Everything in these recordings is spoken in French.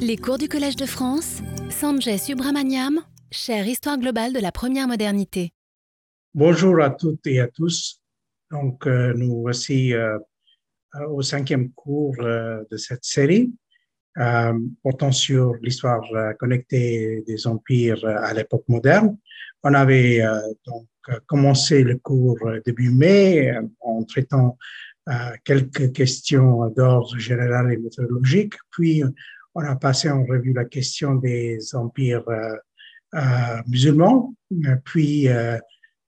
Les cours du Collège de France, Sanjay Subramaniam, chère Histoire globale de la première modernité. Bonjour à toutes et à tous. Donc, euh, nous voici euh, au cinquième cours euh, de cette série portant sur l'histoire connectée des empires à l'époque moderne. On avait donc commencé le cours début mai en traitant quelques questions d'ordre général et méthodologique, puis on a passé en revue la question des empires euh, euh, musulmans, puis euh,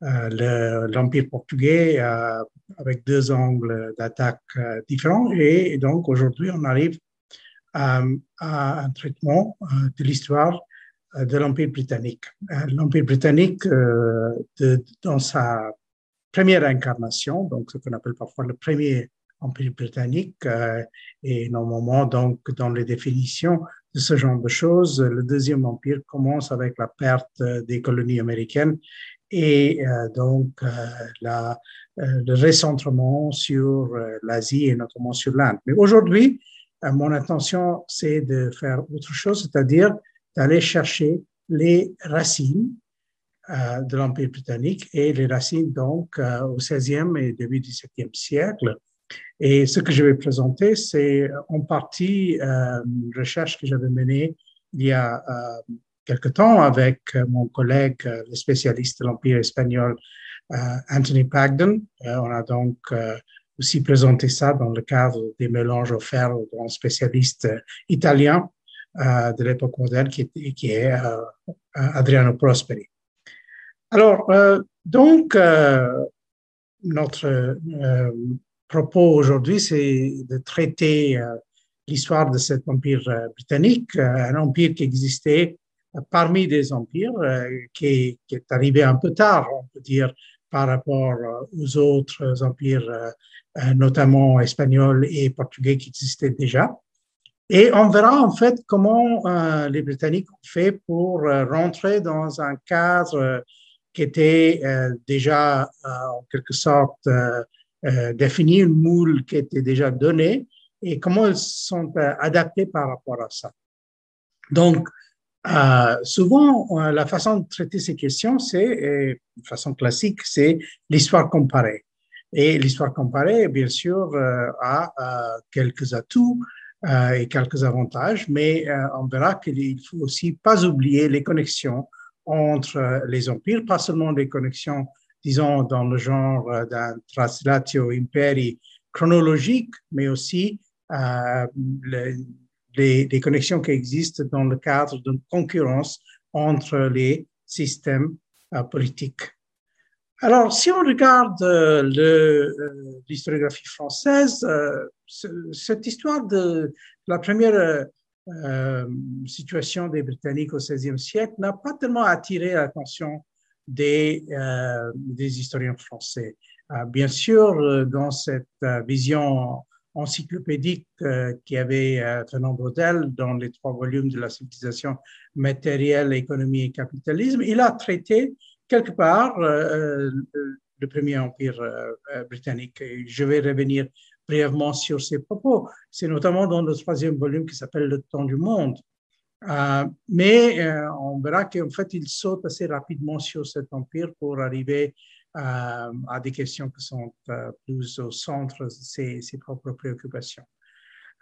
l'empire portugais avec deux angles d'attaque différents. Et, donc aujourd'hui, on arrive à, un traitement de l'histoire de l'empire britannique. L'empire britannique, dans sa première incarnation, donc ce qu'on appelle parfois le premier Empire britannique euh, et normalement donc dans les définitions de ce genre de choses, le deuxième empire commence avec la perte des colonies américaines et euh, donc euh, la, le recentrement sur l'Asie et notamment sur l'Inde. Mais aujourd'hui, mon intention, c'est de faire autre chose, c'est-à-dire d'aller chercher les racines de l'Empire britannique et les racines donc au XVIe et début du XVIIe siècle et ce que je vais présenter, c'est en partie euh, une recherche que j'avais menée il y a euh, quelque temps avec mon collègue, euh, le spécialiste de l'Empire espagnol, euh, Anthony Pagden. on a donc aussi présenté ça dans le cadre des mélanges offerts aux grands spécialistes italiens de l'époque moderne, qui est Adriano Prosperi. Alors, donc, notre propos aujourd'hui, c'est de traiter euh, l'histoire de cet empire euh, britannique, euh, un empire qui existait parmi des empires, qui, qui, est arrivé un peu tard, on peut dire, par rapport aux autres empires, notamment espagnols et portugais qui existaient déjà. Et on verra en fait comment les Britanniques ont fait pour rentrer dans un cadre qui était déjà en quelque sorte euh, définir une moule qui était déjà donnée et comment elles sont euh, adaptées par rapport à ça. Donc, euh, souvent, euh, la façon de traiter ces questions, c'est, de façon classique, c'est l'histoire comparée. Et l'histoire comparée, bien sûr, a quelques atouts et quelques avantages, mais on verra qu'il faut aussi pas oublier les connexions entre les empires, pas seulement les connexions disons, dans le genre euh, d'un translatio imperi chronologique, mais aussi euh, les, les, connexions qui existent dans le cadre d'une concurrence entre les systèmes euh, politiques. Alors, si on regarde l'historiographie française, cette histoire de la première situation des Britanniques au XVIe siècle n'a pas tellement attiré l'attention des, euh, des historiens français. Euh, bien sûr, euh, dans cette vision encyclopédique qui avait Fernand Braudel dans les trois volumes de la civilisation matérielle, économie et capitalisme, il a traité quelque part le premier empire britannique. je vais revenir brièvement sur ces propos. C'est notamment dans le troisième volume qui s'appelle Le temps du monde, euh, mais euh, on verra qu'en fait, il saute assez rapidement sur cet empire pour arriver euh, à des questions qui sont plus au centre de ses, propres préoccupations.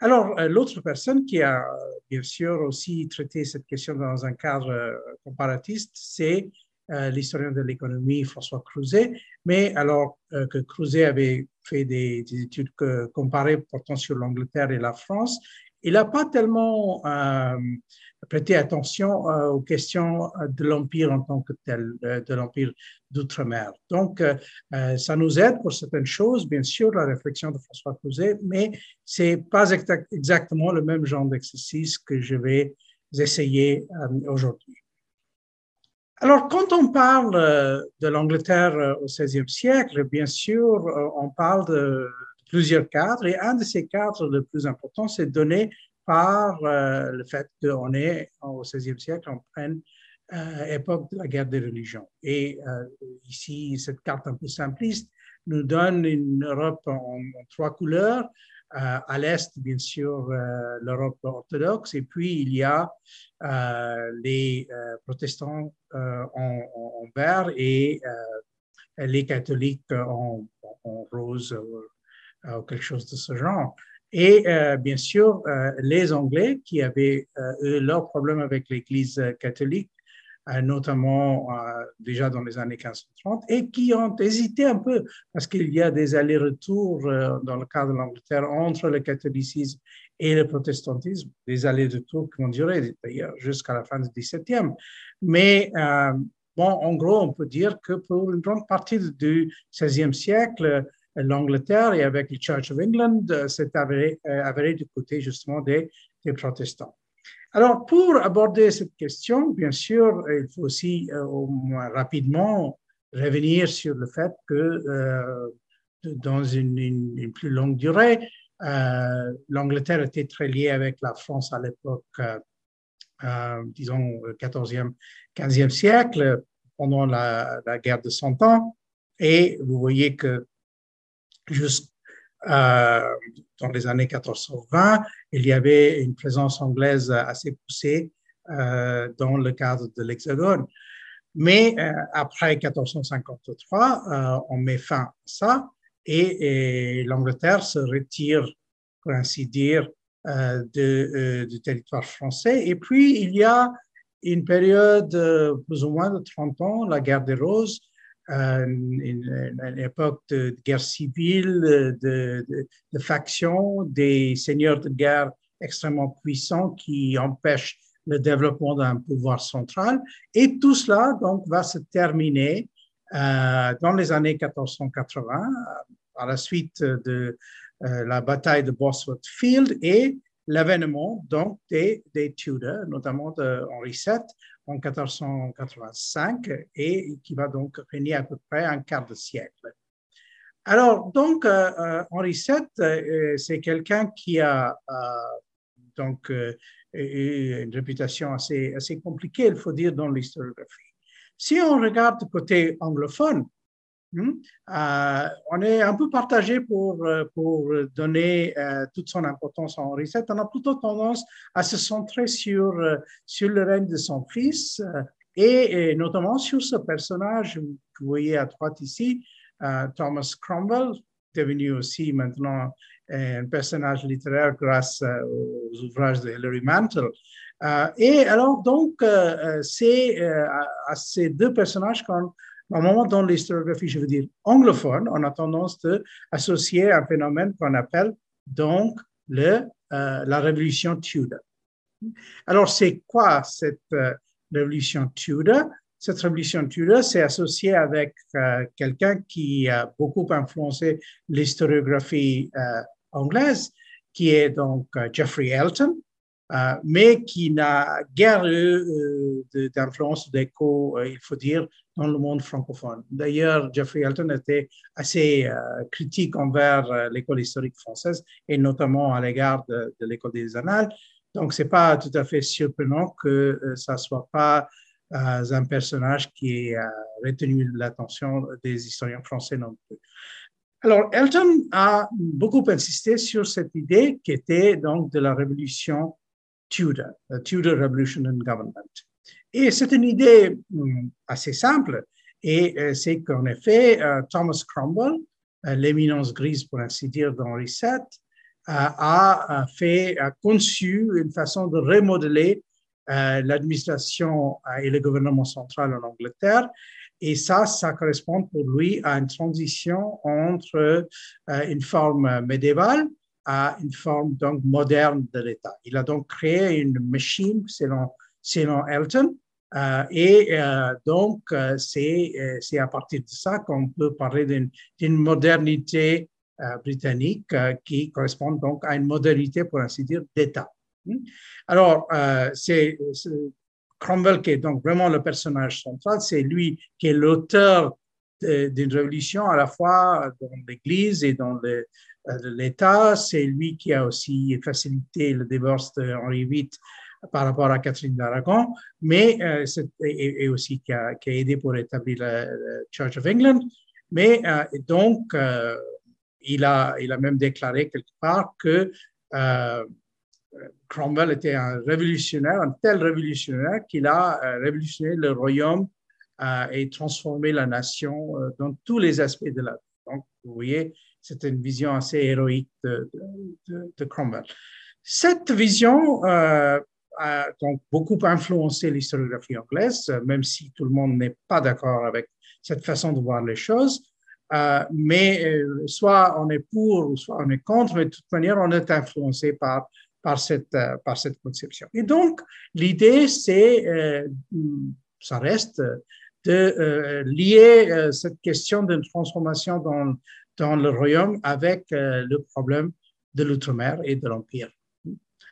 Alors, l'autre personne qui a bien sûr aussi traité cette question dans un cadre comparatiste, c'est l'historien de l'économie François Crouzet, mais alors que Crouzet avait fait des, des études comparées portant sur l'Angleterre et la France, il n'a pas tellement prêté attention euh, aux questions euh, de l'Empire en tant que tel, de l'Empire d'outre-mer. Donc, ça nous aide pour certaines choses, bien sûr, la réflexion de François Couzet, mais c'est pas exactement le même genre d'exercice que je vais essayer aujourd'hui. Alors, quand on parle de l'Angleterre au XVIe siècle, bien sûr, on parle de plusieurs cadres. Et un de ces cadres le plus important, c'est donné par euh, le fait qu'on est au XVIe siècle en pleine euh, époque de la guerre des religions. Et euh, ici, cette carte un peu simpliste nous donne une Europe en, trois couleurs. à l'Est, bien sûr, l'Europe orthodoxe, et puis il y a les protestants en, en, vert et les catholiques en, en rose ou quelque chose de ce genre. Et bien sûr, les Anglais qui avaient eu leur problème avec l'Église catholique euh, notamment euh, déjà dans les années 1530, et qui ont hésité un peu, parce qu'il y a des allers-retours euh, dans le cas de l'Angleterre entre le catholicisme et le protestantisme, des allers-retours qui vont durer d'ailleurs jusqu'à la fin du XVIIe. Mais bon, en gros, on peut dire que pour une grande partie du XVIe siècle, l'Angleterre et avec le Church of England s'est avéré, avéré, du côté justement des, des protestants. Alors, pour aborder cette question, bien sûr, il faut aussi euh, au moins rapidement revenir sur le fait que euh, dans une, plus longue durée, euh, l'Angleterre était très liée avec la France à l'époque, disons, 14e, 15e siècle, pendant la, guerre de Cent Ans. Et vous voyez que juste euh, dans les années 1420, il y avait une présence anglaise assez poussée euh, dans le cadre de l'Hexagone. Mais euh, après 1453, on met fin à ça et, l'Angleterre se retire, pour ainsi dire, de, du territoire français. Et puis, il y a une période plus ou moins de 30 ans, la guerre des Roses, une, une, époque de guerre civile, de, de, factions, des seigneurs de guerre extrêmement puissants qui empêchent le développement d'un pouvoir central. Et tout cela donc va se terminer euh, dans les années 1480, à la suite de euh, la bataille de Bosworth Field et l'avènement donc des, des Tudors, notamment de Henri VII, en 1485 et qui va donc régner à peu près un quart de siècle. Alors, donc, euh, euh, Henri VII, euh, c'est quelqu'un qui a donc une réputation assez, assez compliquée, il faut dire, dans l'historiographie. Si on regarde côté anglophone? Euh, on est un peu partagé pour, euh, donner euh, toute son importance à Henri VII. On a plutôt tendance à se centrer sur, sur le règne de son fils et, notamment sur ce personnage que vous voyez à droite ici, Thomas Cromwell, devenu aussi maintenant un personnage littéraire grâce aux ouvrages de Hilary Mantel. et alors, donc, c'est à ces deux personnages qu'on Normalement, dans l'historiographie, je veux dire anglophone, on a tendance à associer un phénomène qu'on appelle donc euh, la révolution Tudor. Alors, c'est quoi cette euh, révolution Tudor? Cette révolution Tudor, c'est associé avec euh, quelqu'un qui a beaucoup influencé l'historiographie anglaise, qui est donc Geoffrey Elton, mais qui n'a guère eu d'influence d'écho, il faut dire, dans le monde francophone. D'ailleurs, Jeffrey Elton était assez euh, critique envers euh, l'école historique française et notamment à l'égard de, l'école des annales. Donc, c'est pas tout à fait surprenant que euh, ça soit pas un personnage qui a retenu l'attention des historiens français non plus. Alors, Elton a beaucoup insisté sur cette idée qui était donc de la révolution Tudor, la Tudor Revolution in Government. Et c'est une idée hum, assez simple, et euh, c'est qu'en effet, euh, Thomas Cromwell, euh, l'éminence grise pour ainsi dire d'Henri VII, a fait, a conçu une façon de remodeler l'administration et le gouvernement central en Angleterre. Et ça, ça correspond pour lui à une transition entre une forme médiévale à une forme donc moderne de l'État. Il a donc créé une machine selon selon Elton. Euh, et euh, donc, euh, c'est à partir de ça qu'on peut parler d'une modernité britannique qui correspond donc à une modernité, pour ainsi dire, d'État. Hmm? Alors, c'est Cromwell qui est donc vraiment le personnage central, c'est lui qui est l'auteur d'une révolution à la fois dans l'Église et dans l'État. C'est lui qui a aussi facilité le divorce d'Henri VIII par rapport à Catherine d'Aragon, mais euh, et, aussi qui a, qui a, aidé pour établir la, Church of England. Mais euh, donc, euh, il, a, il a même déclaré quelque part que Cromwell était un révolutionnaire, un tel révolutionnaire qu'il a révolutionné le royaume et transformé la nation dans tous les aspects de la vie. Donc, vous voyez, c'était une vision assez héroïque de, de, Cromwell. Cette vision euh, a donc beaucoup influencé l'historiographie anglaise, même si tout le monde n'est pas d'accord avec cette façon de voir les choses. Euh, mais euh, soit on est pour ou soit on est contre, mais de toute manière, on est influencé par, par, cette, par cette conception. Et donc, l'idée, c'est, ça reste de lier cette question d'une transformation dans, dans le royaume avec euh, le problème de l'outre-mer et de l'empire.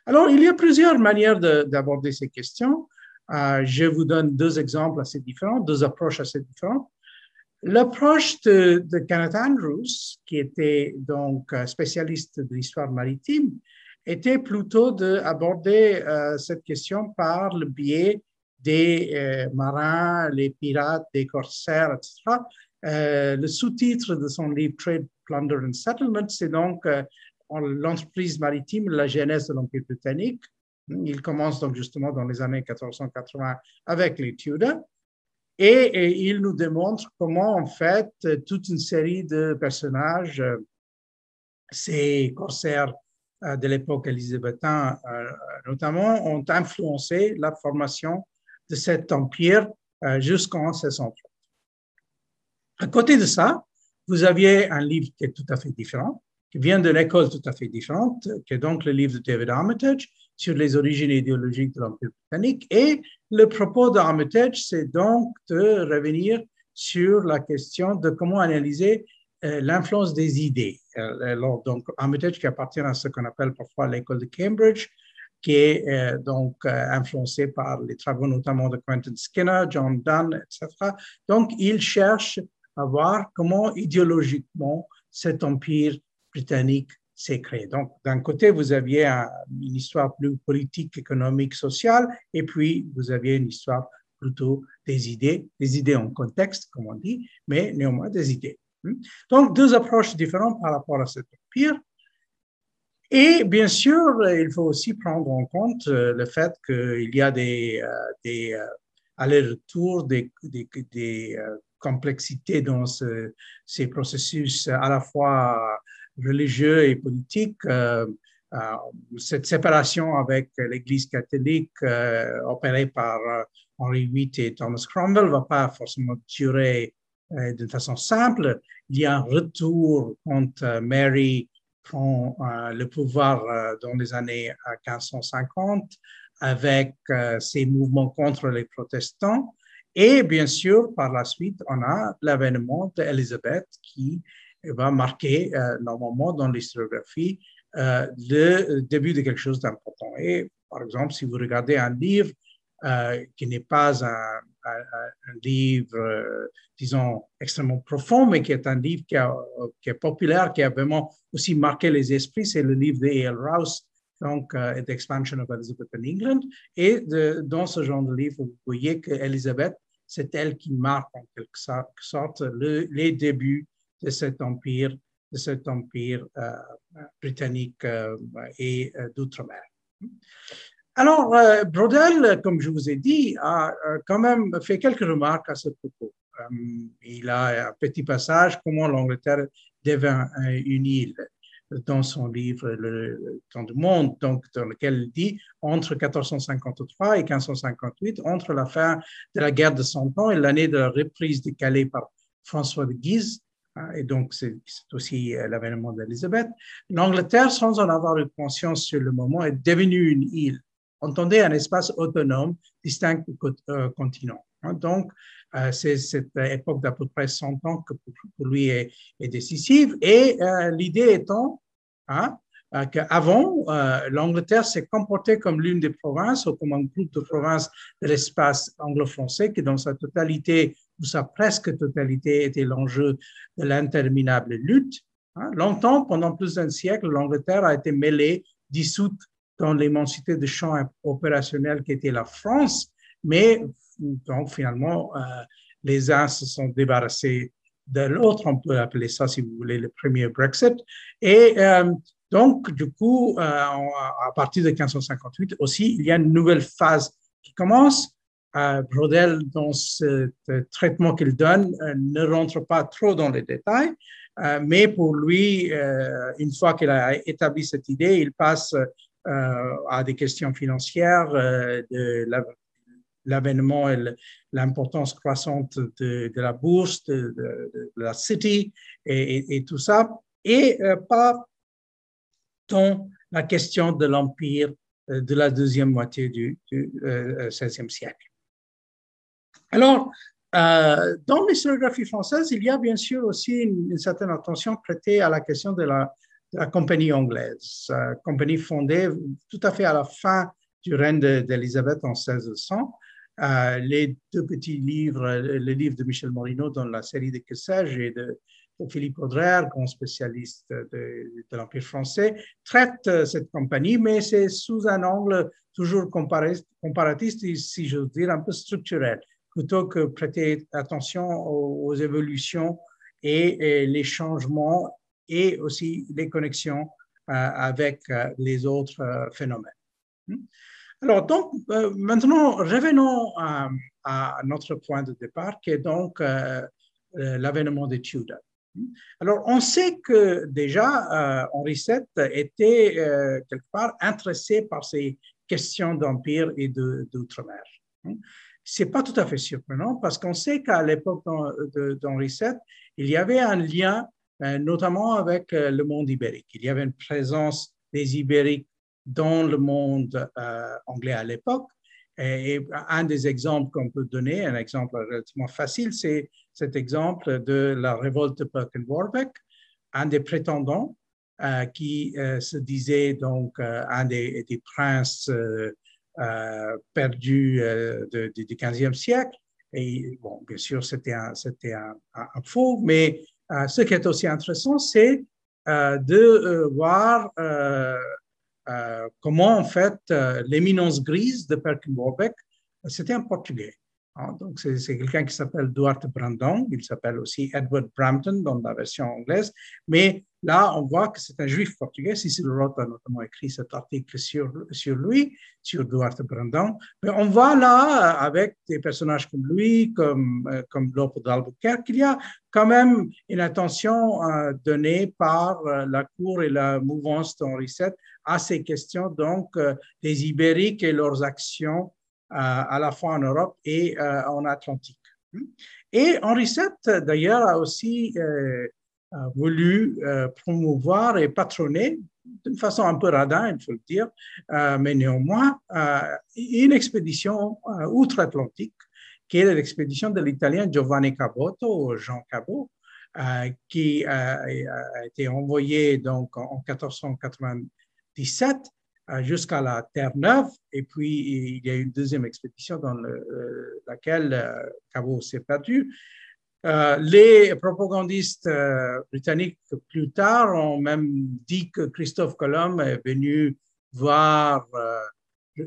Alors, il y a plusieurs manières d'aborder ces questions. Euh, je vous donne deux exemples assez différents, deux approches assez différentes. L'approche de, Kenneth Andrews, qui était donc euh, spécialiste de l'histoire maritime, était plutôt d'aborder cette question par le biais des marins, les pirates, des corsaires, etc., euh, le sous-titre de son livre Trade, Plunder and Settlement, c'est donc euh, l'entreprise maritime, la genèse de l'Empire britannique. Il commence donc justement dans les années 1480 avec les Tudors. Et, il nous démontre comment, en fait, toute une série de personnages, euh, ces corsaires de l'époque élisabéthaine notamment, ont influencé la formation de cet empire jusqu'en 1630. À côté de ça, vous aviez un livre qui est tout à fait différent, qui vient de l'école tout à fait différente, qui est donc le livre de David Armitage sur les origines idéologiques de l'Empire britannique. Et le propos d'Armitage, c'est donc de revenir sur la question de comment analyser euh, l'influence des idées. Euh, alors, donc, Armitage qui appartient à ce qu'on appelle parfois l'école de Cambridge, qui est euh, donc influencé par les travaux notamment de Quentin Skinner, John Donne, etc. Donc, il cherche à voir comment idéologiquement cet empire britannique s'est créé. Donc, d'un côté, vous aviez une histoire plus politique, économique, sociale, et puis vous aviez une histoire plutôt des idées, des idées en contexte, comme on dit, mais néanmoins des idées. Hmm? Donc, deux approches différentes par rapport à cet empire. Et bien sûr, il faut aussi prendre en compte euh, le fait qu'il y a des, euh, euh, allers-retours, des, des, des complexité dans ces processus à la fois religieux et politiques. Euh, euh, cette séparation avec l'Église catholique euh, opérée par Henri VIII et Thomas Cromwell ne va pas forcément durer d'une façon simple. Il y a un retour quand Mary prend le pouvoir dans les années 1550 avec ses mouvements contre les protestants. Et bien sûr, par la suite, on a l'avènement d'Elisabeth qui va marquer euh, normalement dans l'historiographie euh, le début de quelque chose d'important. Et par exemple, si vous regardez un livre euh, qui n'est pas un, livre, disons, extrêmement profond, mais qui est un livre qui, est populaire, qui a vraiment aussi marqué les esprits, c'est le livre de. Rouse, donc The Expansion of Elizabeth in England. Et dans ce genre de livre, vous voyez que Elizabeth c'est elle qui marque en quelque sorte les débuts de cet empire, de cet empire euh, britannique euh, et euh, d'outre-mer. Alors, Brodel, comme je vous ai dit, a quand même fait quelques remarques à ce propos. il a un petit passage comment l'Angleterre devint une île dans son livre Le temps du monde, dans lequel il dit entre 1453 et 1558, entre la fin de la guerre de Cent Ans et l'année de la reprise de Calais par François de Guise, et donc c'est aussi euh, l'avènement d'Élisabeth, l'Angleterre, sans en avoir eu conscience sur le moment, est devenue une île. Entendez un espace autonome, distinct du euh, continent. Hein. Donc, euh, c'est cette époque d'à peu près 100 ans que pour, lui est, décisive. Et l'idée étant hein, qu'avant, l'Angleterre s'est comportée comme l'une des provinces ou comme un groupe de provinces de l'espace anglo-français qui, dans sa totalité ou sa presque totalité, était l'enjeu de l'interminable lutte. Hein. Longtemps, pendant plus d'un siècle, l'Angleterre a été mêlée, dissoute dans l'immensité de champ opérationnel qui était la France, mais donc finalement, euh, les uns se sont débarrassés de l'autre, on peut appeler ça, si vous voulez, le premier Brexit. Et donc, du coup, à partir de 1558 aussi, il y a une nouvelle phase qui commence. Brodel, dans ce traitement qu'il donne, ne rentre pas trop dans les détails, mais pour lui, une fois qu'il a établi cette idée, il passe à des questions financières, de l'avènement et l'importance croissante de, la bourse, de, la city et, tout ça, et euh, pas tant la question de l'empire euh, de la deuxième moitié du, XVIe euh, siècle. Alors, dans l'historiographie française, il y a bien sûr aussi une, certaine attention prêtée à la question de la, compagnie anglaise, compagnie fondée tout à fait à la fin du règne d'Élisabeth en 1600 euh, les deux petits livres, le livre de Michel Morino dans la série de Que et de, Philippe Audrey, grand spécialiste de, l'Empire français, traitent euh, cette compagnie, mais c'est sous un angle toujours comparatiste, si j'ose dire, un peu structurel, plutôt que prêter attention aux, évolutions et, les changements et aussi les connexions euh, avec les autres phénomènes. Hmm? Alors, donc, euh, maintenant, revenons à, notre point de départ, qui est donc euh, euh, l'avènement des Tudors. Alors, on sait que déjà, Henri VII était quelque part intéressé par ces questions d'empire et d'outre-mer. Ce n'est pas tout à fait surprenant parce qu'on sait qu'à l'époque d'Henri VII, il y avait un lien notamment avec le monde ibérique. Il y avait une présence des Ibériques dans le monde euh, anglais à l'époque. Et, un des exemples qu'on peut donner, un exemple relativement facile, c'est cet exemple de la révolte de Perkin Warbeck, un des prétendants euh, qui euh, se disait donc un des, princes perdus du 15e siècle. Et bon, bien sûr, c'était un, un, faux, mais ce qui est aussi intéressant, c'est de voir euh, comment en fait euh, l'éminence grise de Perkin Warbeck, c'était un Portugais. Hein. donc c'est quelqu'un qui s'appelle Duarte Brandon, il s'appelle aussi Edward Brampton dans la version anglaise, mais là on voit que c'est un juif portugais. Cecil Roth a notamment écrit cet article sur, lui, sur Duarte Brandon. Mais on voit là, avec des personnages comme lui, comme, euh, comme d'Albuquerque, qu'il y a quand même une attention donnée par la cour et la mouvance d'Henri VII à ces questions donc euh, des Ibériques et leurs actions euh, à la fois en Europe et euh, en Atlantique. Et Henri VII, d'ailleurs, a aussi voulu promouvoir et patronner d'une façon un peu radin, il faut le dire, mais néanmoins, une expédition outre-Atlantique, qui est l'expédition de l'Italien Giovanni Caboto, Jean Cabot, qui a, été envoyé donc en 1480 17 euh, jusqu'à la Terre-Neuve. Et puis, il y a eu une deuxième expédition dans euh, laquelle euh, Cabot s'est perdu. Les propagandistes britanniques plus tard ont même dit que Christophe Colomb est venu voir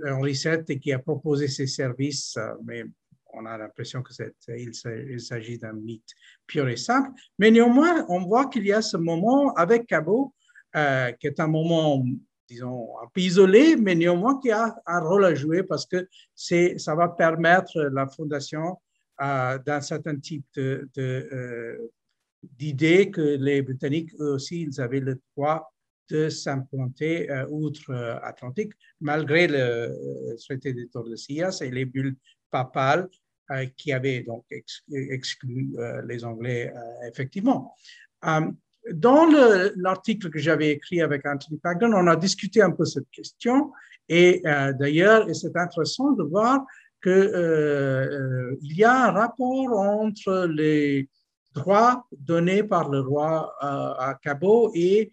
Henri VII et qui a proposé ses services, mais on a l'impression qu'il s'agit d'un mythe pur et simple. Mais néanmoins, on voit qu'il y a ce moment avec Cabot, qui est un moment disons, un peu isolé, mais néanmoins qui a un rôle à jouer parce que ça va permettre la fondation euh, d'un certain type de, euh, d'idées que les Britanniques, eux aussi, ils avaient le droit de s'implanter euh, outre-Atlantique, malgré le traité de Tordesillas et les bulles papales qui avaient donc exclu, les Anglais, effectivement dans l'article que j'avais écrit avec Anthony Pagden, on a discuté un peu cette question. Et euh, d'ailleurs, c'est intéressant de voir qu'il euh, euh, y a un rapport entre les droits donnés par le roi à Cabo et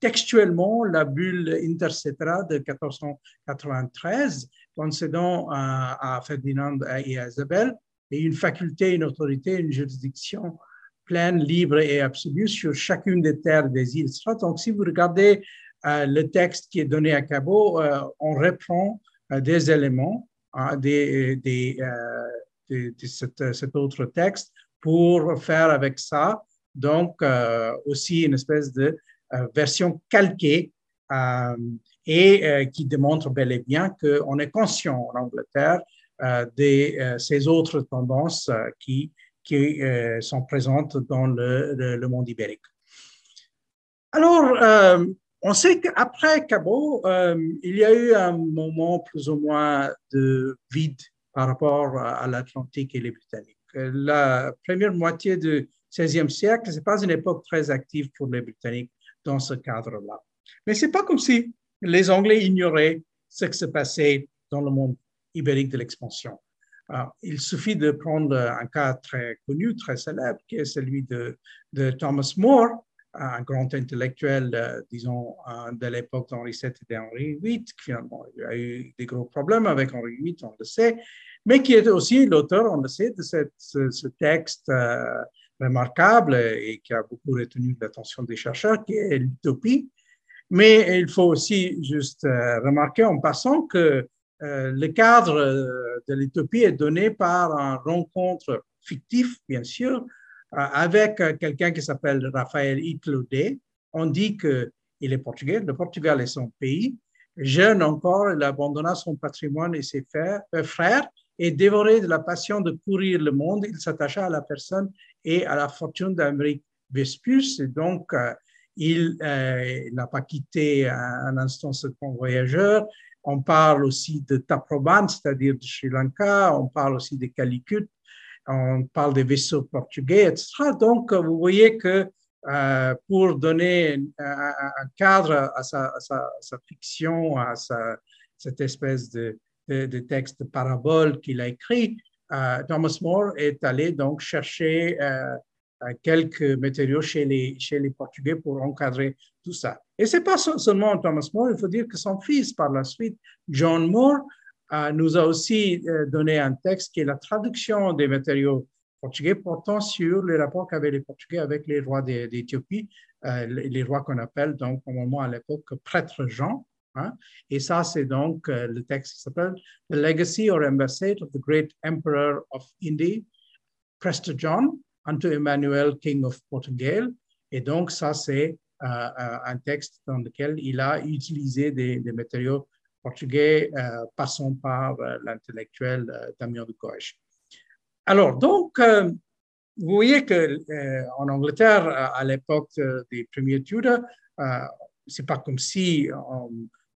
textuellement la bulle intercetera de 1493 concédant à, à Ferdinand et à Isabelle et une faculté, une autorité, une juridiction pleine, libre et absolue sur chacune des terres des îles. Donc, si vous regardez euh, le texte qui est donné à Cabo, euh, on reprend euh, des éléments des, des, de, cet, autre texte pour faire avec ça, donc aussi une espèce de version calquée et qui démontre bel et bien qu'on est conscient en Angleterre de ces autres tendances qui, qui sont présentes dans le, le monde ibérique. Alors, euh, on sait qu'après Cabo, euh, il y a eu un moment plus ou moins de vide par rapport à, l'Atlantique et les Britanniques. La première moitié du XVIe siècle, ce n'est pas une époque très active pour les Britanniques dans ce cadre-là. Mais ce n'est pas comme si les Anglais ignoraient ce qui se passait dans le monde ibérique de l'expansion. Il suffit de prendre un cas très connu, très célèbre, qui est celui de, de Thomas More, un grand intellectuel, euh, disons, de l'époque d'Henri VII et d'Henri VIII, qui a eu des gros problèmes avec Henri VIII, on le sait, mais qui est aussi l'auteur, on le sait, de ce, texte euh, remarquable et qui a beaucoup retenu l'attention des chercheurs, qui est l'utopie. Mais il faut aussi juste euh, remarquer en passant que le cadre de l'utopie est donné par une rencontre fictive, bien sûr, euh, avec euh, quelqu'un qui s'appelle Raphaël Itlodé. On dit qu'il est portugais, le Portugal est son pays. Jeune encore, il abandonna son patrimoine et ses euh, frères et dévoré de la passion de courir le monde, il s'attacha à la personne et à la fortune d'Amérique Vespuce. Et donc, il n'a pas quitté un, instant ce grand voyageur. On parle aussi de Taproban, c'est-à-dire de Sri Lanka. On parle aussi de Calicut on parle des vaisseaux portugais, etc. Donc, vous voyez que euh, pour donner un, cadre à sa, fiction, à cette espèce de, texte de parabole qu'il a écrit, euh, Thomas More est allé donc chercher euh, quelques matériaux chez les, chez les Portugais pour encadrer tout ça. Et ce n'est pas seulement Thomas More, il faut dire que son fils, par la suite, John Moore, nous a aussi euh, donné un texte qui est la traduction des matériaux portugais portant sur les rapports qu'avaient les Portugais avec les rois d'Éthiopie, euh, les rois qu'on appelle donc au moment à l'époque prêtres Jean. Hein. Et ça, c'est donc euh, le texte qui s'appelle The Legacy or Embassade of the Great Emperor of India, Prester John, unto Emmanuel, King of Portugal. Et donc, ça, c'est un texte dans lequel il a utilisé des, des matériaux portugais, euh, passant par euh, l'intellectuel euh, Damien de Gauche. Alors, donc, vous voyez que en Angleterre, à l'époque des premiers Tudors, c'est pas comme si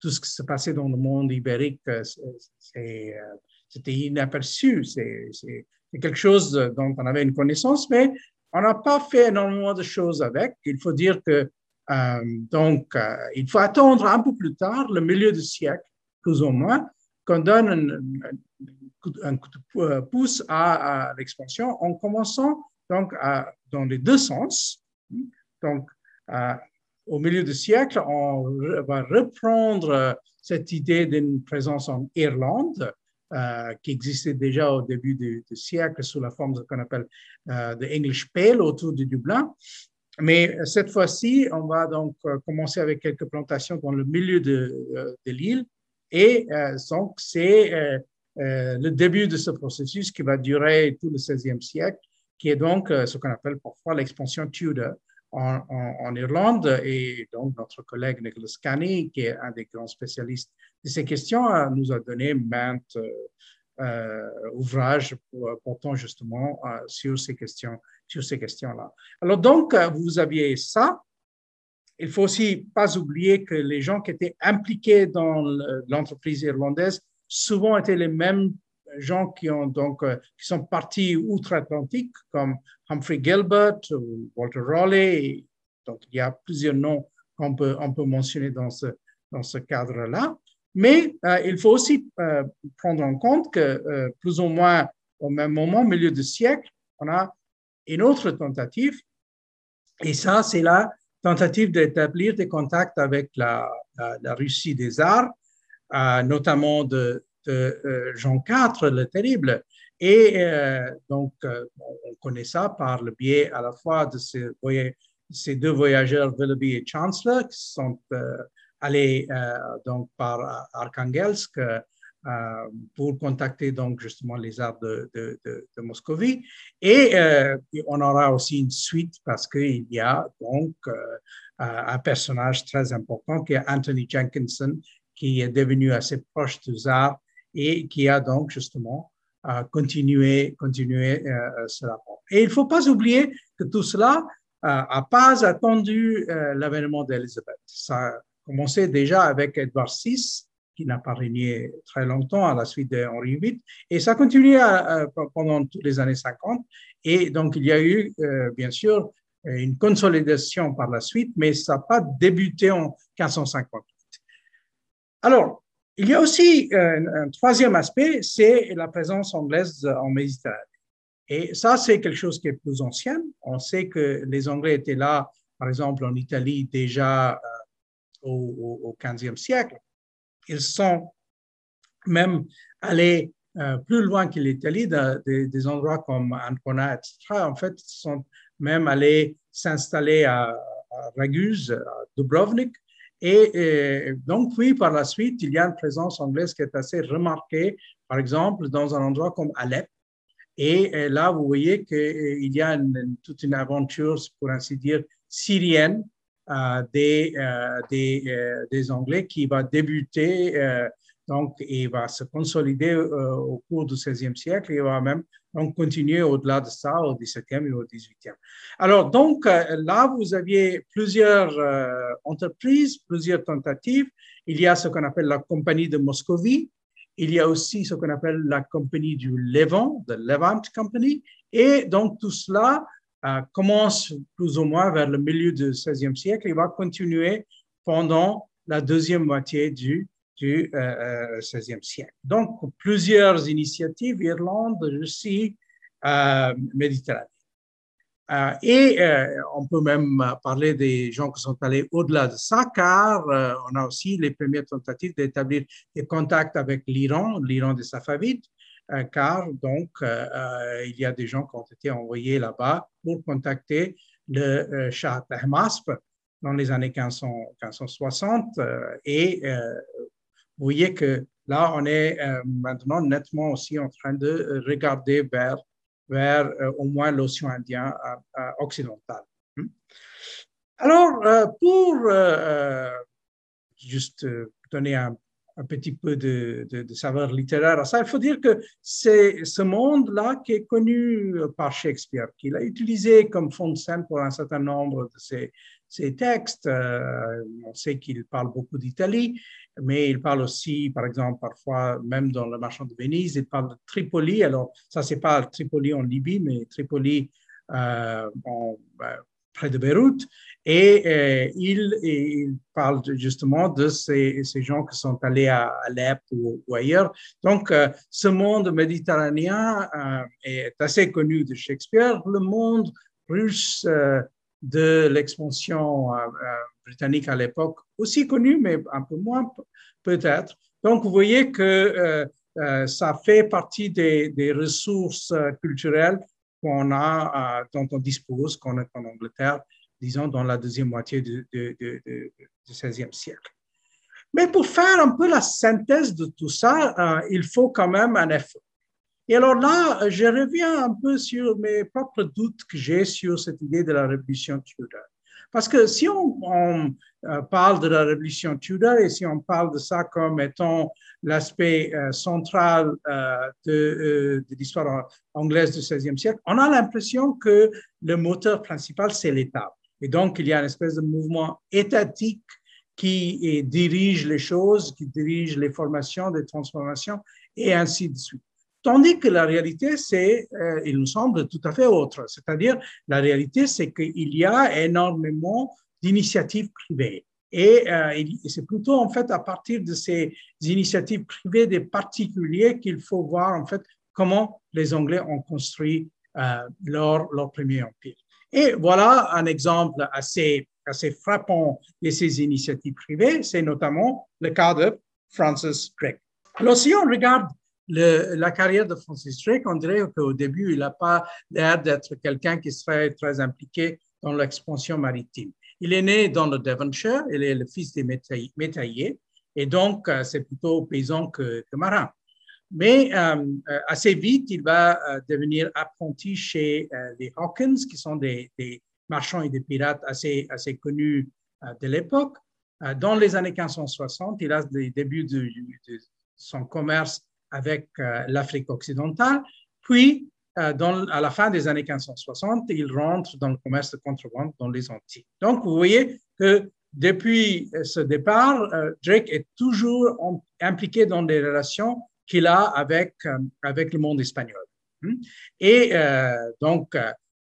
tout ce qui se passait dans le monde ibérique, c'était inaperçu. C'est quelque chose dont on avait une connaissance, mais on n'a pas fait énormément de choses avec. Il faut dire que donc, il faut attendre un peu plus tard, le milieu du siècle, plus ou moins, qu'on donne un, coup de pouce à, l'expansion en commençant donc dans les deux sens. Donc, au milieu du siècle, on va reprendre cette idée d'une présence en Irlande, euh, qui existait déjà au début du, siècle sous la forme de ce qu'on appelle euh, the English Pale autour du Dublin. Mais cette fois-ci, on va donc euh, commencer avec quelques plantations dans le milieu de, de l'île et euh, donc, c'est euh, euh, le début de ce processus qui va durer tout le 16e siècle, qui est donc ce qu'on appelle parfois l'expansion Tudor en, Irlande. Et donc, notre collègue Nicholas Canny, qui est un des grands spécialistes de ces questions, nous a donné maintes ouvrages portant justement sur ces questions sur ces questions-là. Alors donc, vous aviez ça, il faut aussi pas oublier que les gens qui étaient impliqués dans l'entreprise irlandaise souvent étaient les mêmes gens qui ont donc euh, qui sont partis outre-Atlantique comme Humphrey Gilbert ou Walter Raleigh. Donc il y a plusieurs noms qu'on peut on peut mentionner dans ce dans ce cadre-là. Mais euh, il faut aussi euh, prendre en compte que plus ou moins au même moment, milieu du siècle, on a une autre tentative. Et ça, c'est là tentative d'établir des contacts avec la, Russie des arts, euh, notamment de, euh, Jean IV le Terrible. Et euh, donc, on connaît ça par le biais à la fois de ces, ces deux voyageurs, Willoughby et Chancellor, qui sont allés donc par Arkhangelsk pour contacter donc justement les arts de, de, Moscovie. Et on aura aussi une suite parce qu'il y a donc un personnage très important qui est Anthony Jenkinson, qui est devenu assez proche des arts et qui a donc justement continué, continué ce rapport. Et il ne faut pas oublier que tout cela n'a pas attendu l'avènement d'Elisabeth. Ça a commencé déjà avec Edward VI, qui n'a pas régné très longtemps à la suite d'Henri VIII, et ça a continué pendant toutes les années 50. Et donc, il y a eu, euh, bien sûr, une consolidation par la suite, mais ça n'a pas débuté en 1558. Alors, il y a aussi un, troisième aspect, c'est la présence anglaise en Méditerranée. Et ça, c'est quelque chose qui est plus ancien. On sait que les Anglais étaient là, par exemple, en Italie déjà euh, au, au, 15e siècle. Ils sont même allés euh, plus loin que l'Italie, des, des endroits comme Ancona, etc. En fait, ils sont même allés s'installer à, Raguse, à Dubrovnik. Et, donc, oui, par la suite, il y a une présence anglaise qui est assez remarquée, par exemple, dans un endroit comme Alep. Et, là, vous voyez qu'il y a toute une aventure, pour ainsi dire, syrienne des, euh, des, euh, des, Anglais qui va débuter donc, et va se consolider au cours du XVIe siècle et va même donc, continuer au-delà de ça au XVIIe et au XVIIIe. Alors, donc, là, vous aviez plusieurs entreprises, plusieurs tentatives. Il y a ce qu'on appelle la Compagnie de Moscovie. Il y a aussi ce qu'on appelle la Compagnie du Levant, the Levant Company. Et donc, tout cela euh, commence plus ou moins vers le milieu du XVIe siècle et va continuer pendant la deuxième moitié du, du euh, XVIe euh, siècle. Donc, plusieurs initiatives, Irlande, Russie, euh, Méditerranée. Euh, et on peut même parler des gens qui sont allés au-delà de ça, car on a aussi les premières tentatives d'établir des contacts avec l'Iran, l'Iran des Safavides, euh, car donc euh, euh, il y a des gens qui ont été envoyés là-bas pour contacter le Shah Tahmasp dans les années 1560 et vous voyez que là, on est maintenant nettement aussi en train de regarder vers, vers au moins l'océan Indien occidental. Hmm. Alors, pour juste donner un un petit peu de, de, saveur littéraire à ça. Il faut dire que c'est ce monde-là qui est connu par Shakespeare, qu'il a utilisé comme fond de scène pour un certain nombre de ses, ses textes. Euh, on sait qu'il parle beaucoup d'Italie, mais il parle aussi, par exemple, parfois, même dans Le Marchand de Venise, il parle de Tripoli. Alors, ça, c'est pas Tripoli en Libye, mais Tripoli euh, en, ben, près de Beyrouth. Et euh, il, parle justement de ces, gens qui sont allés à Alep ou, ailleurs. Donc, euh, ce monde méditerranéen euh, est assez connu de Shakespeare. Le monde russe de l'expansion britannique à l'époque, aussi connu, mais un peu moins peut-être. Donc, vous voyez que ça fait partie des ressources culturelles qu'on a, dont on dispose, qu'on a en Angleterre disons, dans la deuxième moitié du, XVIe siècle. Mais pour faire un peu la synthèse de tout ça, euh, il faut quand même un effort. Et alors là, je reviens un peu sur mes propres doutes que j'ai sur cette idée de la révolution Tudor. Parce que si on, euh, parle de la révolution Tudor et si on parle de ça comme étant l'aspect euh, central de, de l'histoire anglaise du XVIe siècle, on a l'impression que le moteur principal, c'est l'État. Et donc, il y a une espèce de mouvement étatique qui dirige les choses, qui dirige les formations, les transformations, et ainsi de suite. Tandis que la réalité, c'est, euh, il nous semble, tout à fait autre. C'est-à-dire, la réalité, c'est qu'il y a énormément d'initiatives privées. Et euh, c'est plutôt, en fait, à partir de ces initiatives privées des particuliers qu'il faut voir, en fait, comment les Anglais ont construit euh, leur, leur premier empire. Et voilà un exemple assez, assez frappant de ces initiatives privées, c'est notamment le cas de Francis Drake. Alors, si on regarde la carrière de Francis Drake, on dirait qu'au début, il n'a pas l'air d'être quelqu'un qui serait très impliqué dans l'expansion maritime. Il est né dans le Devonshire, il est le fils des métailliers, Et donc, c'est plutôt paysan que, marin. Mais assez vite, il va devenir apprenti chez les Hawkins, qui sont des, des, marchands et des pirates assez, connus de l'époque. Dans les années 1560, il a les débuts de son commerce avec l'Afrique occidentale. Puis, euh, à la fin des années 1560, il rentre dans le commerce de contrebande dans les Antilles. Donc, vous voyez que depuis ce départ, euh, Drake est toujours impliqué dans des relations qu'il a avec, euh, avec le monde espagnol. Hmm? Et donc,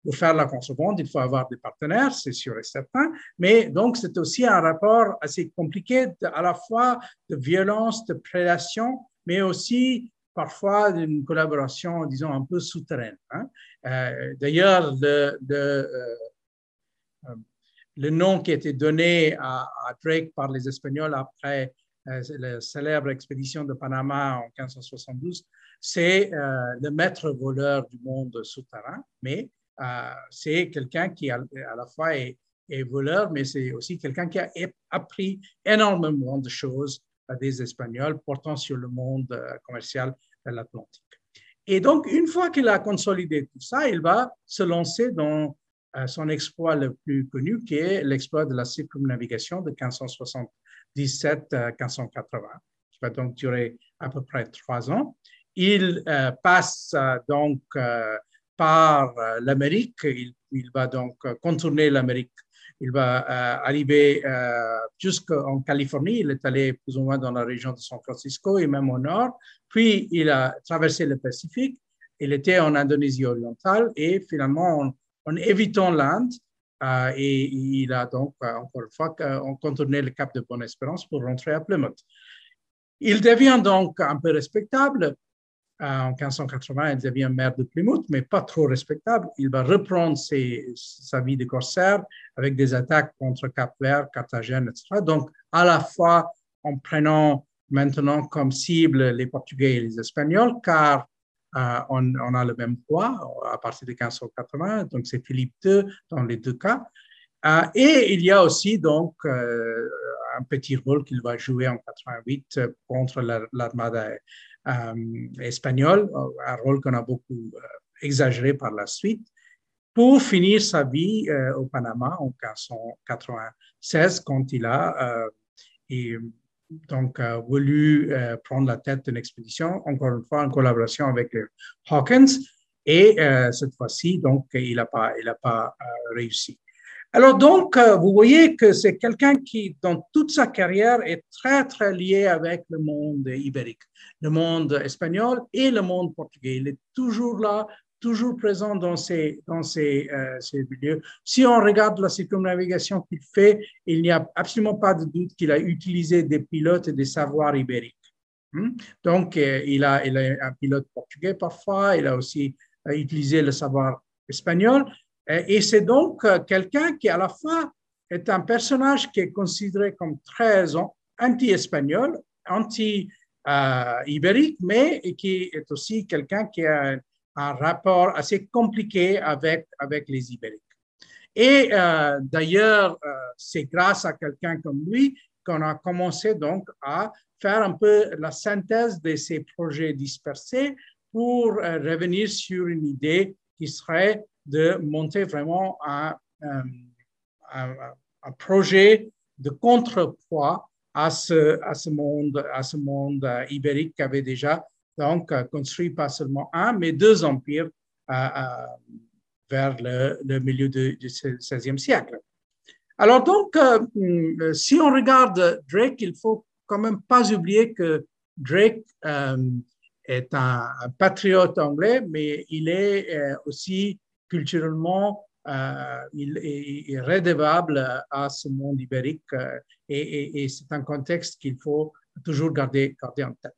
pour faire la contrebande, il faut avoir des partenaires, c'est sûr et certain, mais donc c'est aussi un rapport assez compliqué à la fois de violence, de prédation, mais aussi parfois d'une collaboration, disons, un peu souterraine. Hein. Euh, d'ailleurs, le, le, euh, le, nom qui a été donné à, Drake par les Espagnols après euh, la célèbre expédition de Panama en 1572, c'est le maître voleur du monde souterrain, mais c'est quelqu'un qui à la fois est voleur, mais c'est aussi quelqu'un qui a appris énormément de choses des Espagnols portant sur le monde commercial l'Atlantique. Et donc, une fois qu'il a consolidé tout ça, il va se lancer dans euh, son exploit le plus connu, qui est l'exploit de la circumnavigation de 1577-1580, euh, qui va donc durer à peu près trois ans. Il euh, passe donc par l'Amérique, il, va donc contourner l'Amérique il va euh, arriver euh, jusqu'en Californie. Il est allé plus ou moins dans la région de San Francisco et même au nord. Puis, il a traversé le Pacifique. Il était en Indonésie orientale et finalement, en, évitant l'Inde, euh, et il a donc, encore une fois, contourné le cap de Bonne-Espérance pour rentrer à Plymouth. Il devient donc un peu respectable en 1580, il devient maire de Plymouth, mais pas trop respectable. Il va reprendre sa vie de corsaire avec des attaques contre Cap-Vert, Carthagène, etc. Donc, à la fois en prenant maintenant comme cible les Portugais et les Espagnols, car euh, on, a le même roi à partir de 1580, donc c'est Philippe II dans les deux cas. Euh, et il y a aussi donc euh, un petit rôle qu'il va jouer en 88 contre l'armada euh, espagnol, un rôle qu'on a beaucoup euh, exagéré par la suite, pour finir sa vie euh, au Panama en 1596 quand il a donc voulu prendre la tête d'une expédition, encore une fois en collaboration avec Hawkins. Et cette fois-ci, donc, il n'a pas, il a pas réussi. Alors donc, euh, vous voyez que c'est quelqu'un qui, dans toute sa carrière, est très, très lié avec le monde ibérique, le monde espagnol et le monde portugais. Il est toujours là, toujours présent dans ces, dans ces, euh, ces milieux. Si on regarde la circumnavigation qu'il fait, il n'y a absolument pas de doute qu'il a utilisé des pilotes et des savoirs ibériques. Hmm? Donc, euh, il, a, il a un pilote portugais parfois, il a aussi utilisé le savoir espagnol, et c'est donc euh, quelqu'un qui, à la fois, est un personnage qui est considéré comme très anti-espagnol, anti-ibérique, mais qui est aussi quelqu'un qui a un rapport assez compliqué avec, avec les ibériques. Et euh, d'ailleurs, euh, c'est grâce à quelqu'un comme lui qu'on a commencé donc à faire un peu la synthèse de ces projets dispersés pour revenir sur une idée qui serait de monter vraiment un, un, projet de contrepoids à ce, à ce monde, à ce monde euh, ibérique qui avait déjà donc euh, construit pas seulement un, mais deux empires euh, vers le, milieu du XVIe siècle. Alors donc, si on regarde Drake, il faut quand même pas oublier que Drake est un, patriote anglais, mais il est aussi culturellement, euh, il est, redevable à ce monde ibérique euh, et, c'est un contexte qu'il faut toujours garder, garder en tête.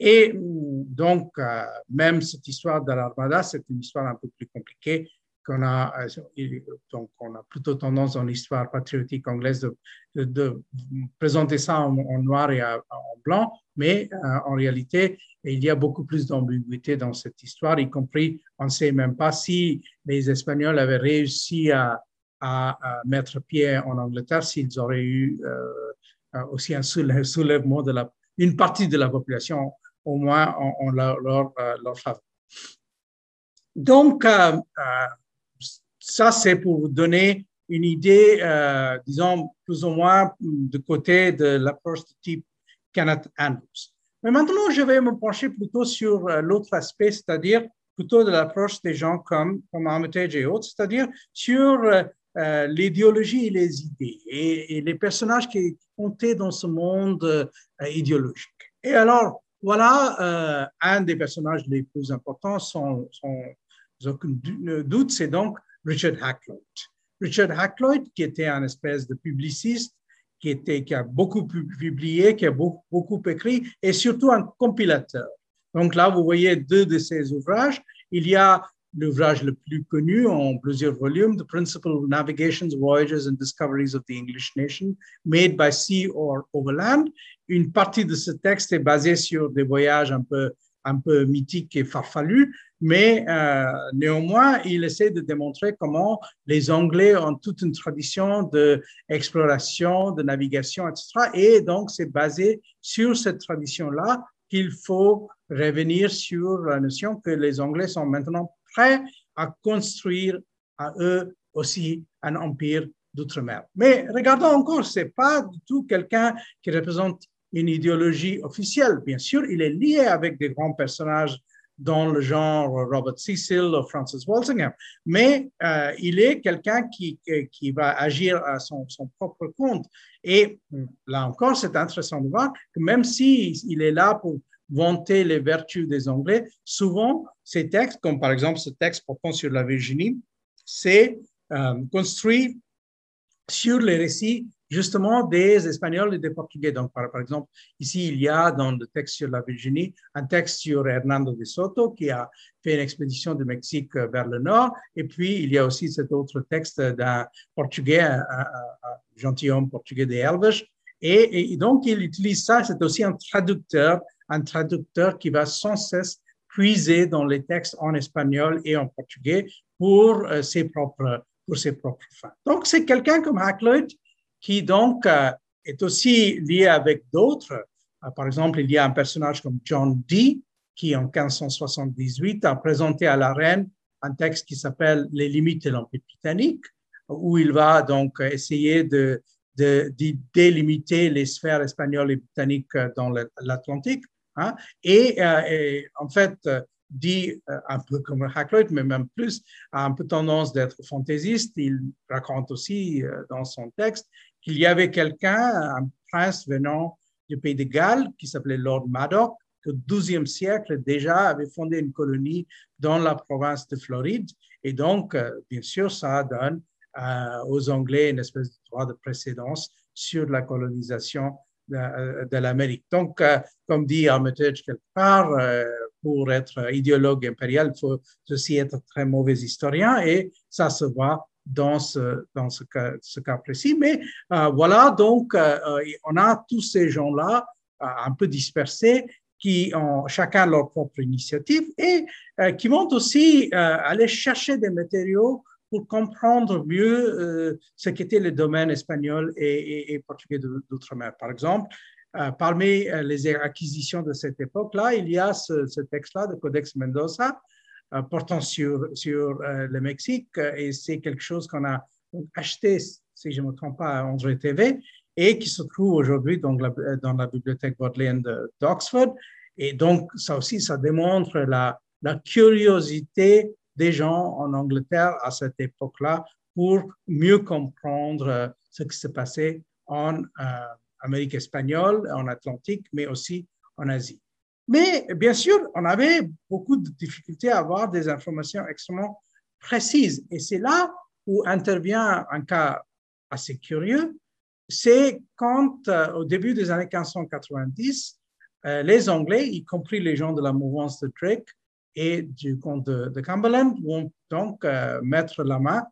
Et donc, euh, même cette histoire de l'Armada, c'est une histoire un peu plus compliquée qu'on a, donc on a plutôt tendance dans l'histoire patriotique anglaise de, présenter ça en, noir et en blanc, mais en réalité, il y a beaucoup plus d'ambiguïté dans cette histoire, y compris, on ne sait même pas si les Espagnols avaient réussi à, mettre pied en Angleterre, s'ils auraient eu euh, aussi un soulèvement de la, une partie de la population, au moins en, leur, faveur. Donc, ça, c'est pour vous donner une idée, disons, plus ou moins de côté de l'approche de type Kenneth Andrews. Mais maintenant, je vais me pencher plutôt sur l'autre aspect, c'est-à-dire plutôt de l'approche des gens comme, comme Armitage et autres, c'est-à-dire sur euh, euh, l'idéologie et les idées et, les personnages qui comptaient dans ce monde euh, idéologique. Et alors, voilà, un des personnages les plus importants, sans, aucun doute, c'est donc Richard Hakluyt. Richard Hakluyt, qui était un espèce de publiciste, qui, était, qui a beaucoup publié, qui a beaucoup, beaucoup écrit, et surtout un compilateur. Donc là, vous voyez deux de ses ouvrages. Il y a l'ouvrage le plus connu en plusieurs volumes, The Principal Navigations, Voyages and Discoveries of the English Nation, Made by Sea or Overland. Une partie de ce texte est basée sur des voyages un peu, un peu mythiques et farfelus, mais euh, néanmoins, il essaie de démontrer comment les Anglais ont toute une tradition d'exploration, de navigation, etc. Et donc, c'est basé sur cette tradition-là qu'il faut revenir sur la notion que les Anglais sont maintenant prêts à construire à eux aussi un empire d'outre-mer. Mais regardons encore, ce n'est pas du tout quelqu'un qui représente une idéologie officielle. Bien sûr, il est lié avec des grands personnages dans le genre Robert Cecil ou Francis Walsingham, mais euh, il est quelqu'un qui, qui va agir à son, propre compte. Et là encore, c'est intéressant de voir que même s'il il est là pour vanter les vertus des Anglais, souvent ces textes, comme par exemple ce texte portant sur la Virginie, c'est euh, construit sur les récits justement des Espagnols et des Portugais. Donc, par, exemple, ici, il y a dans le texte sur la Virginie un texte sur Hernando de Soto qui a fait une expédition du Mexique vers le nord. Et puis, il y a aussi cet autre texte d'un Portugais, un, gentilhomme portugais des Elves. Et, donc, il utilise ça, c'est aussi un traducteur un traducteur qui va sans cesse puiser dans les textes en espagnol et en portugais pour euh, ses propres pour ses propres fins. Donc c'est quelqu'un comme Hakluyt qui donc euh, est aussi lié avec d'autres. Euh, par exemple, il y a un personnage comme John Dee qui en 1578 a présenté à la reine un texte qui s'appelle Les limites de l'Empire britannique, où il va donc essayer de, délimiter les sphères espagnoles et britanniques dans l'Atlantique Hein? Euh, et, en fait, euh, dit euh, un peu comme Hakluyt, mais même plus, a un peu tendance d'être fantaisiste. Il raconte aussi dans son texte qu'il y avait quelqu'un, un prince venant du pays de Galles, qui s'appelait Lord Madoc, que au XIIe siècle déjà avait fondé une colonie dans la province de Floride. Et donc, bien sûr, ça donne aux Anglais une espèce de droit de précédence sur la colonisation de, l'Amérique. Donc, euh, comme dit Armitage quelque part, euh, pour être idéologue impérial, il faut aussi être très mauvais historien et ça se voit dans ce, dans ce, cas, précis. Mais euh, voilà, donc, on a tous ces gens-là un peu dispersés qui ont chacun leur propre initiative et qui vont aussi aller chercher des matériaux pour comprendre mieux euh, ce qu'était le domaine espagnol et, portugais d'outre-mer. Par exemple, euh, parmi euh, les acquisitions de cette époque-là, il y a ce, texte-là, de Codex Mendoza, portant sur, sur le Mexique, et c'est quelque chose qu'on a acheté, si je ne me trompe pas, à André TV, et qui se trouve aujourd'hui dans dans la bibliothèque bodleienne d'Oxford. Et donc, ça aussi, ça démontre la, la curiosité des gens en Angleterre à cette époque-là pour mieux comprendre euh, ce qui se passait en euh, Amérique espagnole, en Atlantique, mais aussi en Asie. Mais bien sûr, on avait beaucoup de difficultés à avoir des informations extrêmement précises. Et c'est là où intervient un cas assez curieux. C'est quand, euh, au début des années 1590, les Anglais, y compris les gens de la mouvance de Drake, et du comte de, Cumberland vont donc euh, mettre la main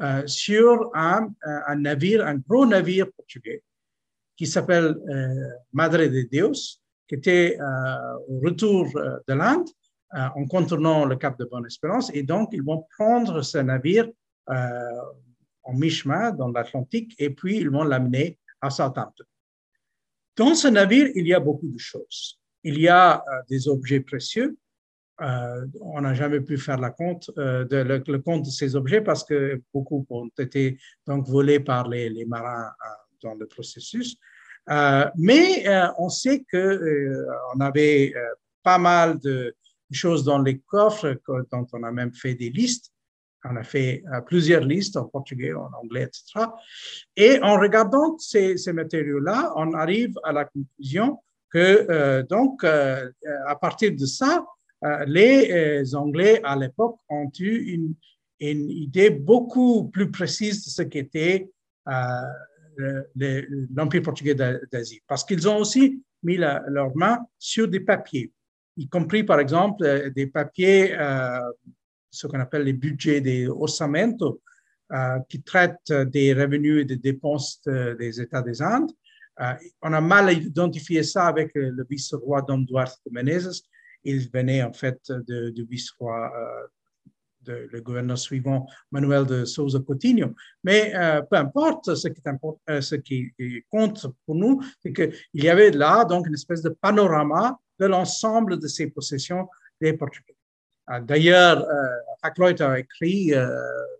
euh, sur un, un, navire, un gros navire portugais qui s'appelle euh, Madre de Dios, était au retour de l'Inde en contournant le cap de Bonne-Espérance. Et donc, ils vont prendre ce navire en mi-chemin dans l'Atlantique et puis ils vont l'amener à Southampton. dans ce navire, il y a beaucoup de choses. Il y a des objets précieux. on n'a jamais pu faire la compte, de, le, compte de ces objets parce que beaucoup ont été donc volés par les marins dans le processus. Mais on sait que on avait pas mal de choses dans les coffres dont on a même fait des listes. On a fait euh, plusieurs listes en portugais, en anglais, etc. Et en regardant ces, matériaux-là, on arrive à la conclusion que, euh, donc, euh, à partir de ça, les Anglais à l'époque ont eu une, idée beaucoup plus précise de ce qu'était l'Empire portugais d'Asie, parce qu'ils ont aussi mis leurs mains sur des papiers y compris par exemple euh, des papiers, euh, ce qu'on appelle les budgets des osamentos, euh, qui traitent des revenus et des dépenses des États des Indes. on a mal identifié ça avec le vice-roi Don Duarte de Menezes. Il venait en fait du vice-roi le gouverneur suivant, Manuel de Souza Coutinho. Mais peu importe, ce qui, ce qui compte pour nous, c'est qu'il y avait là donc une espèce de panorama de l'ensemble de ces possessions des Portugais. Ah, d'ailleurs, euh, Hakluyt a écrit euh,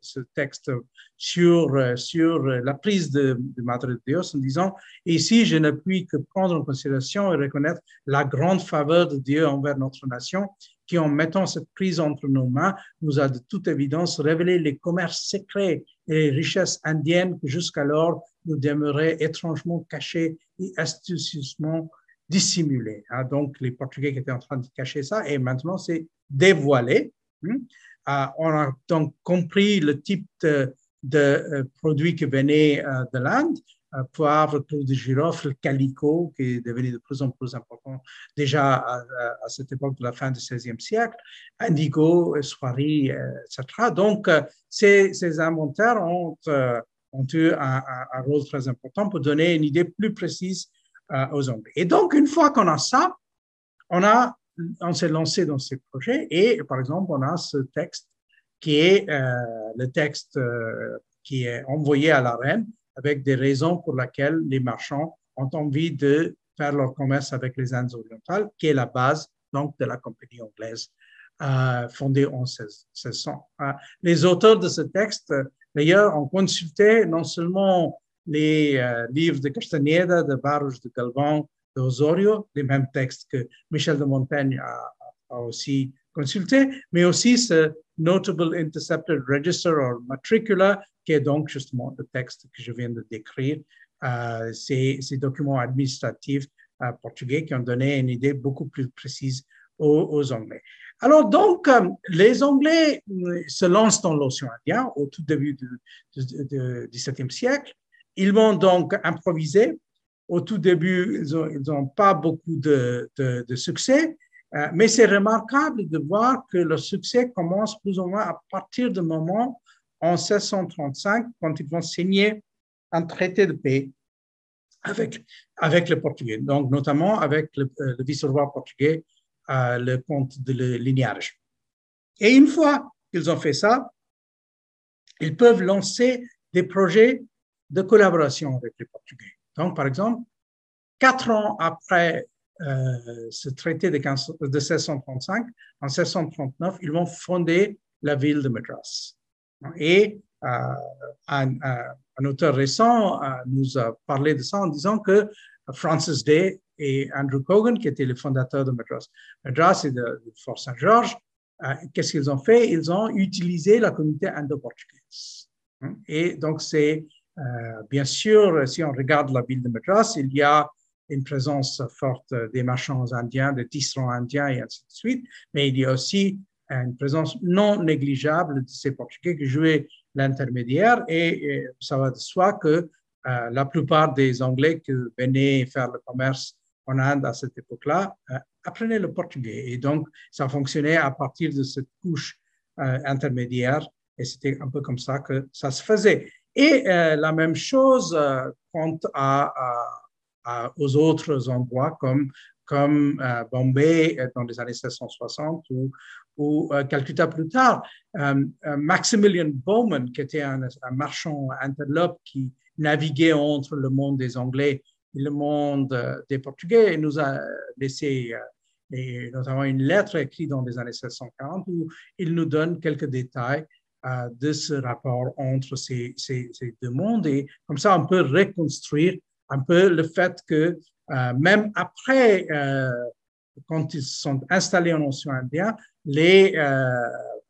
ce texte sur, euh, sur la prise de, de Madre de Dios en disant Ici, je ne puis que prendre en considération et reconnaître la grande faveur de Dieu envers notre nation, qui, en mettant cette prise entre nos mains, nous a de toute évidence révélé les commerces secrets et les richesses indiennes que jusqu'alors nous demeuraient étrangement cachés et astucieusement dissimulé. Hein. Donc, les Portugais qui étaient en train de cacher ça, et maintenant c'est dévoilé. Hein. Ah, on a donc compris le type de, euh, produits qui venaient euh, de l'Inde, poivre, clou de girofle, calico, qui est devenu de plus en plus important déjà à, cette époque de la fin du XVIe siècle, indigo, soierie, etc. Donc, ces, ces inventaires ont, ont eu un, rôle très important pour donner une idée plus précise euh, aux Anglais. Et donc, une fois qu'on a ça, on, a, on s'est lancé dans ces projets et, par exemple, on a ce texte qui est euh, le texte euh, qui est envoyé à la reine avec des raisons pour lesquelles les marchands ont envie de faire leur commerce avec les Indes orientales, qui est la base donc de la compagnie anglaise fondée en 1600. les auteurs de ce texte, d'ailleurs, ont consulté non seulement les euh, livres de Castaneda, de Barros de Galvão, de Osorio, les mêmes textes que Michel de Montaigne a, aussi consulté, mais aussi ce Notable Intercepted Register or Matricula, qui est donc justement le texte que je viens de décrire, euh, ces, documents administratifs euh, portugais qui ont donné une idée beaucoup plus précise aux, Anglais. Alors donc, euh, les Anglais se lancent dans l'océan Indien au tout début du XVIIe siècle ils vont donc improviser. Au tout début, ils n'ont pas beaucoup de, succès, euh, mais c'est remarquable de voir que le succès commence plus ou moins à partir du moment en 1635, quand ils vont signer un traité de paix avec, avec le Portugais, donc notamment avec le, euh, vice-roi portugais, euh, le comte de Lignage. Et une fois qu'ils ont fait ça, ils peuvent lancer des projets de collaboration avec les Portugais. Donc, par exemple, quatre ans après ce traité de, 15, de 1635, en 1639, ils vont fonder la ville de Madras. Et euh, un, auteur récent euh, nous a parlé de ça en disant que Francis Day et Andrew Cogan, qui étaient les fondateurs de Madras, Madras et de, Fort Saint-Georges, qu'est-ce qu'ils ont fait? Ils ont utilisé la communauté indo-portugaise. Et donc, c'est euh, bien sûr, si on regarde la ville de Madras, il y a une présence forte des marchands indiens, des tisserands indiens et ainsi de suite, mais il y a aussi une présence non négligeable de ces Portugais qui jouaient l'intermédiaire et, ça va de soi que euh, la plupart des Anglais qui venaient faire le commerce en Inde à cette époque-là euh, apprenaient le portugais. Et donc, ça fonctionnait à partir de cette couche intermédiaire et c'était un peu comme ça que ça se faisait. Et euh, la même chose euh, quant à, aux autres endroits comme, comme euh, Bombay dans les années 1660 ou, ou Calcutta plus tard. Maximilian Bowman, qui était un, marchand interlope qui naviguait entre le monde des Anglais le monde des Portugais et nous a laissé et notamment une lettre écrite dans les années 1740 où il nous donne quelques détails de ce rapport entre ces, ces, deux mondes et comme ça on peut reconstruire un peu le fait que même après quand ils sont installés en océan Indien, les, euh,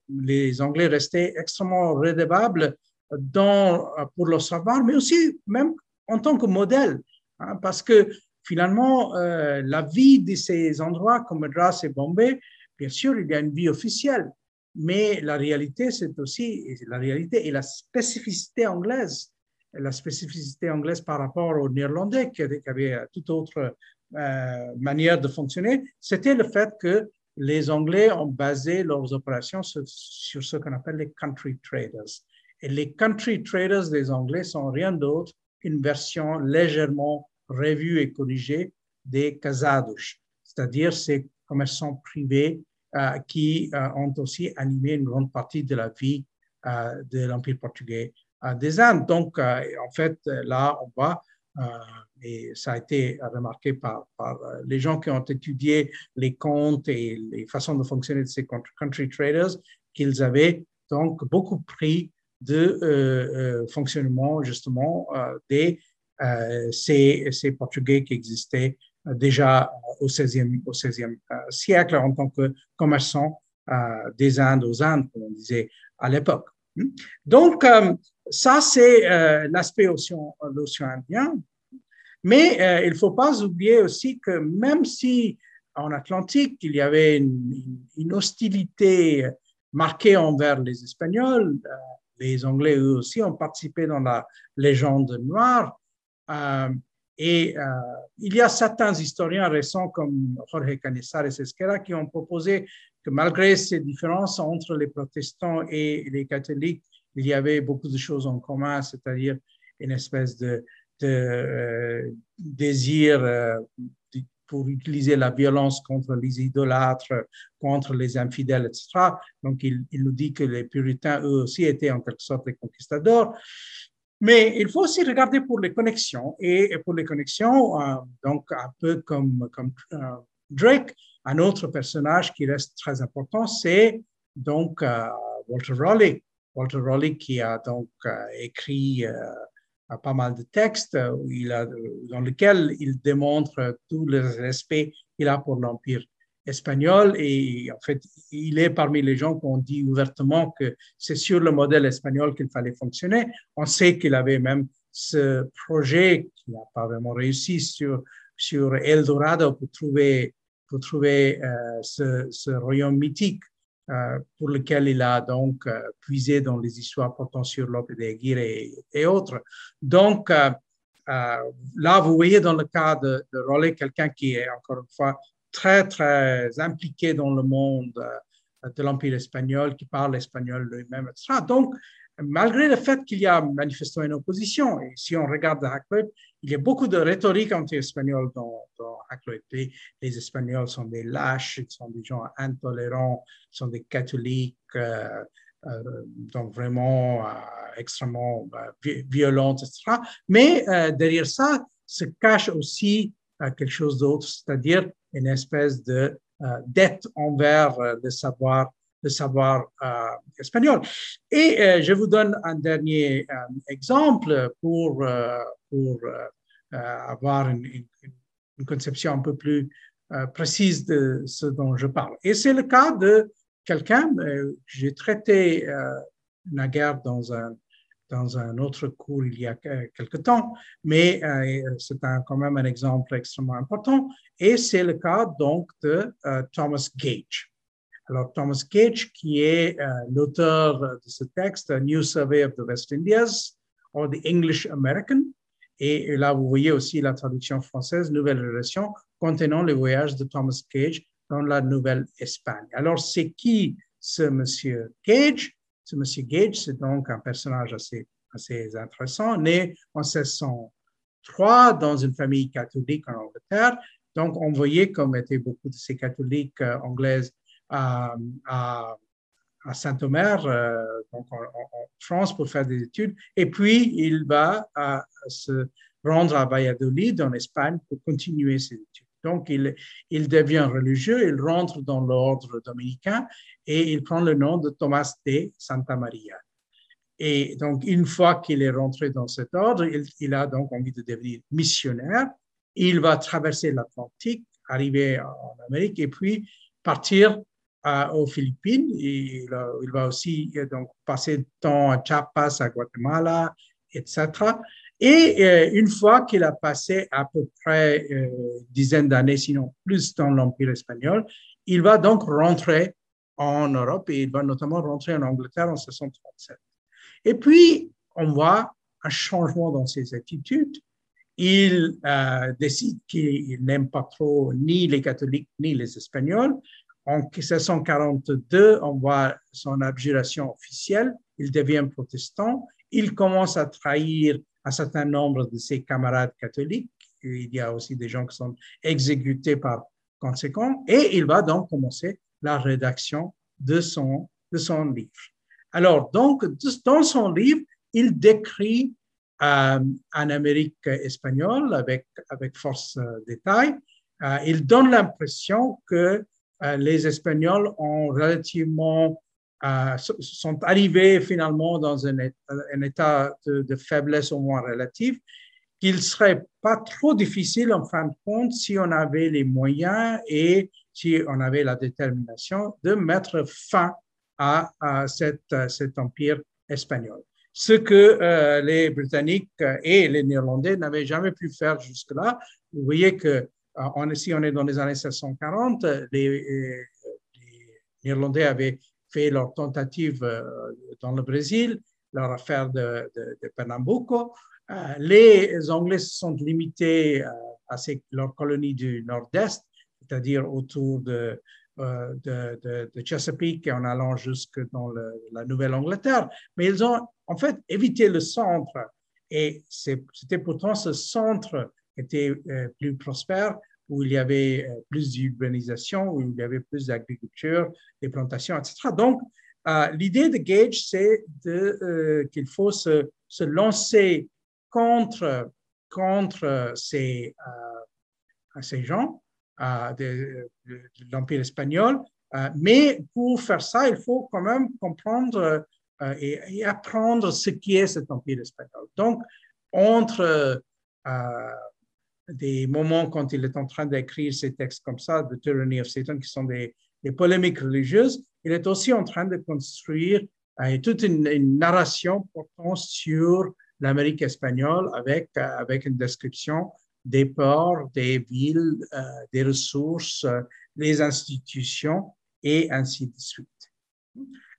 les Anglais restaient extrêmement redevables dans, pour le savoir, mais aussi même en tant que modèle, hein, parce que finalement, euh, la vie de ces endroits comme Madras et Bombay, bien sûr, il y a une vie officielle, mais la réalité, c'est aussi la réalité et la spécificité anglaise, la spécificité anglaise par rapport aux Néerlandais qui avaient tout autre euh, manière de fonctionner, c'était le fait que les Anglais ont basé leurs opérations sur, ce qu'on appelle les country traders. Et les country traders des Anglais sont rien d'autre qu'une version légèrement revue et corrigée des casados, c'est-à-dire ces commerçants privés euh, qui euh, ont aussi animé une grande partie de la vie de l'Empire portugais des Indes. Donc, en fait, là, on va et ça a été remarqué par, euh, les gens qui ont étudié les comptes et les façons de fonctionner de ces country traders, qu'ils avaient donc beaucoup pris de euh, euh, fonctionnement justement des ces, ces, Portugais qui existaient déjà au 16e, au 16e siècle en tant que commerçants des Indes aux Indes, comme on disait à l'époque. Donc, ça, c'est l'aspect océan, l'océan Indien. Mais euh, il ne faut pas oublier aussi que même si en Atlantique, il y avait une, hostilité marquée envers les Espagnols, euh, les Anglais eux aussi ont participé dans la légende noire. Euh, et il y a certains historiens récents comme Jorge Cañizares Esquera qui ont proposé que malgré ces différences entre les protestants et les catholiques, il y avait beaucoup de choses en commun, c'est-à-dire une espèce de, euh, désir euh, pour utiliser la violence contre les idolâtres, contre les infidèles, etc. Donc, il, nous dit que les puritains, eux aussi, étaient en quelque sorte des conquistadors. Mais il faut aussi regarder pour les connexions. Et pour les connexions, euh, donc un peu comme, comme Drake, un autre personnage qui reste très important, c'est donc Walter Raleigh. Walter Raleigh qui a donc écrit pas mal de textes dans lesquels il démontre tout le respect qu'il a pour l'Empire espagnol. Et en fait, il est parmi les gens qui ont dit ouvertement que c'est sur le modèle espagnol qu'il fallait fonctionner. On sait qu'il avait même ce projet qui n'a pas vraiment réussi sur, sur Eldorado pour trouver, pour trouver euh, ce, royaume mythique euh, pour lequel il a donc euh, puisé dans les histoires portant sur Lope de Aguirre et, autres. Donc, là, vous voyez dans le cas de, de quelqu'un qui est encore une fois très, très impliqué dans le monde de l'Empire espagnol, qui parle espagnol lui-même, etc. Donc, malgré le fait qu'il y a manifestement une opposition, et si on regarde Hackett, il y a beaucoup de rhétorique anti-espagnole dans, dans Les, Espagnols sont des lâches, ils sont des gens intolérants, ils sont des catholiques, euh, euh, donc vraiment euh, extrêmement violents, etc. Mais derrière ça se cache aussi quelque chose d'autre, c'est-à-dire une espèce de dette envers le savoir le savoir euh, espagnol. Et euh, je vous donne un dernier euh, exemple pour, pour avoir une, une, conception un peu plus précise de ce dont je parle. Et c'est le cas de quelqu'un que j'ai traité naguère dans un, dans un autre cours il y a quelque temps, mais c'est quand même un exemple extrêmement important. Et c'est le cas donc de Thomas Gage. Alors, Thomas Gage, qui est euh, l'auteur de ce texte, A New Survey of the West Indies, or the English American. Et là, vous voyez aussi la traduction française, Nouvelle relation, contenant les voyages de Thomas Gage dans la Nouvelle-Espagne. Alors, c'est qui ce monsieur Gage? Ce monsieur Gage, c'est donc un personnage assez, assez intéressant, né en 1603 dans une famille catholique en Angleterre. Donc, on voyait comme étaient beaucoup de ces catholiques euh, anglaises à, Saint-Omer, euh, donc en, France, pour faire des études. Et puis, il va se, rendre à Valladolid, en Espagne, pour continuer ses études. Donc, il, il devient religieux, il rentre dans l'ordre dominicain et il prend le nom de Thomas de Santa Maria. Et donc, une fois qu'il est rentré dans cet ordre, il, a donc envie de devenir missionnaire. Il va traverser l'Atlantique, arriver en Amérique et puis partir aux Philippines. il, va aussi donc passer du temps à Chiapas, à Guatemala, etc. Et euh, une fois qu'il a passé à peu près euh, dizaine d'années, sinon plus dans l'Empire espagnol, il va donc rentrer en Europe et il va notamment rentrer en Angleterre en 1637. Et puis, on voit un changement dans ses attitudes. Il euh, décide qu'il n'aime pas trop ni les catholiques ni les espagnols. En 1642, on voit son abjuration officielle. Il devient protestant. Il commence à trahir un certain nombre de ses camarades catholiques. Il y a aussi des gens qui sont exécutés par conséquent. Et il va donc commencer la rédaction de son, de son livre. Alors, donc, dans son livre, il décrit euh, en Amérique espagnole avec, avec force euh, détail. Euh, il donne l'impression que les Espagnols ont relativement euh, sont arrivés finalement dans un, état de, faiblesse au moins relatif, qu'il serait pas trop difficile en fin de compte si on avait les moyens et si on avait la détermination de mettre fin à, cet empire espagnol. Ce que euh, les Britanniques et les Néerlandais n'avaient jamais pu faire jusque-là. Vous voyez que on, si on est dans les années 1640, les, les Néerlandais avaient fait leur tentative euh, dans le Brésil, leur affaire de, Pernambuco. Euh, les Anglais se sont limités euh, à leur colonie du nord-est, c'est-à-dire autour de, de, Chesapeake et en allant jusque dans la Nouvelle-Angleterre. Mais ils ont en fait évité le centre. Et c'était pourtant ce centre était plus prospère où il y avait euh, plus d'urbanisation, où il y avait plus d'agriculture, des plantations, etc. Donc, euh, l'idée de Gage, c'est euh, qu'il faut se, lancer contre, contre ces, ces gens de, l'Empire espagnol, mais pour faire ça, il faut quand même comprendre et, et, apprendre ce qui est cet Empire espagnol. Donc, entre des moments quand il est en train d'écrire ces textes comme ça, The Tyranny of Satan, qui sont des, polémiques religieuses, il est aussi en train de construire euh, toute une, narration portant sur l'Amérique espagnole avec, euh, avec une description des ports, des villes, euh, des ressources, des institutions et ainsi de suite.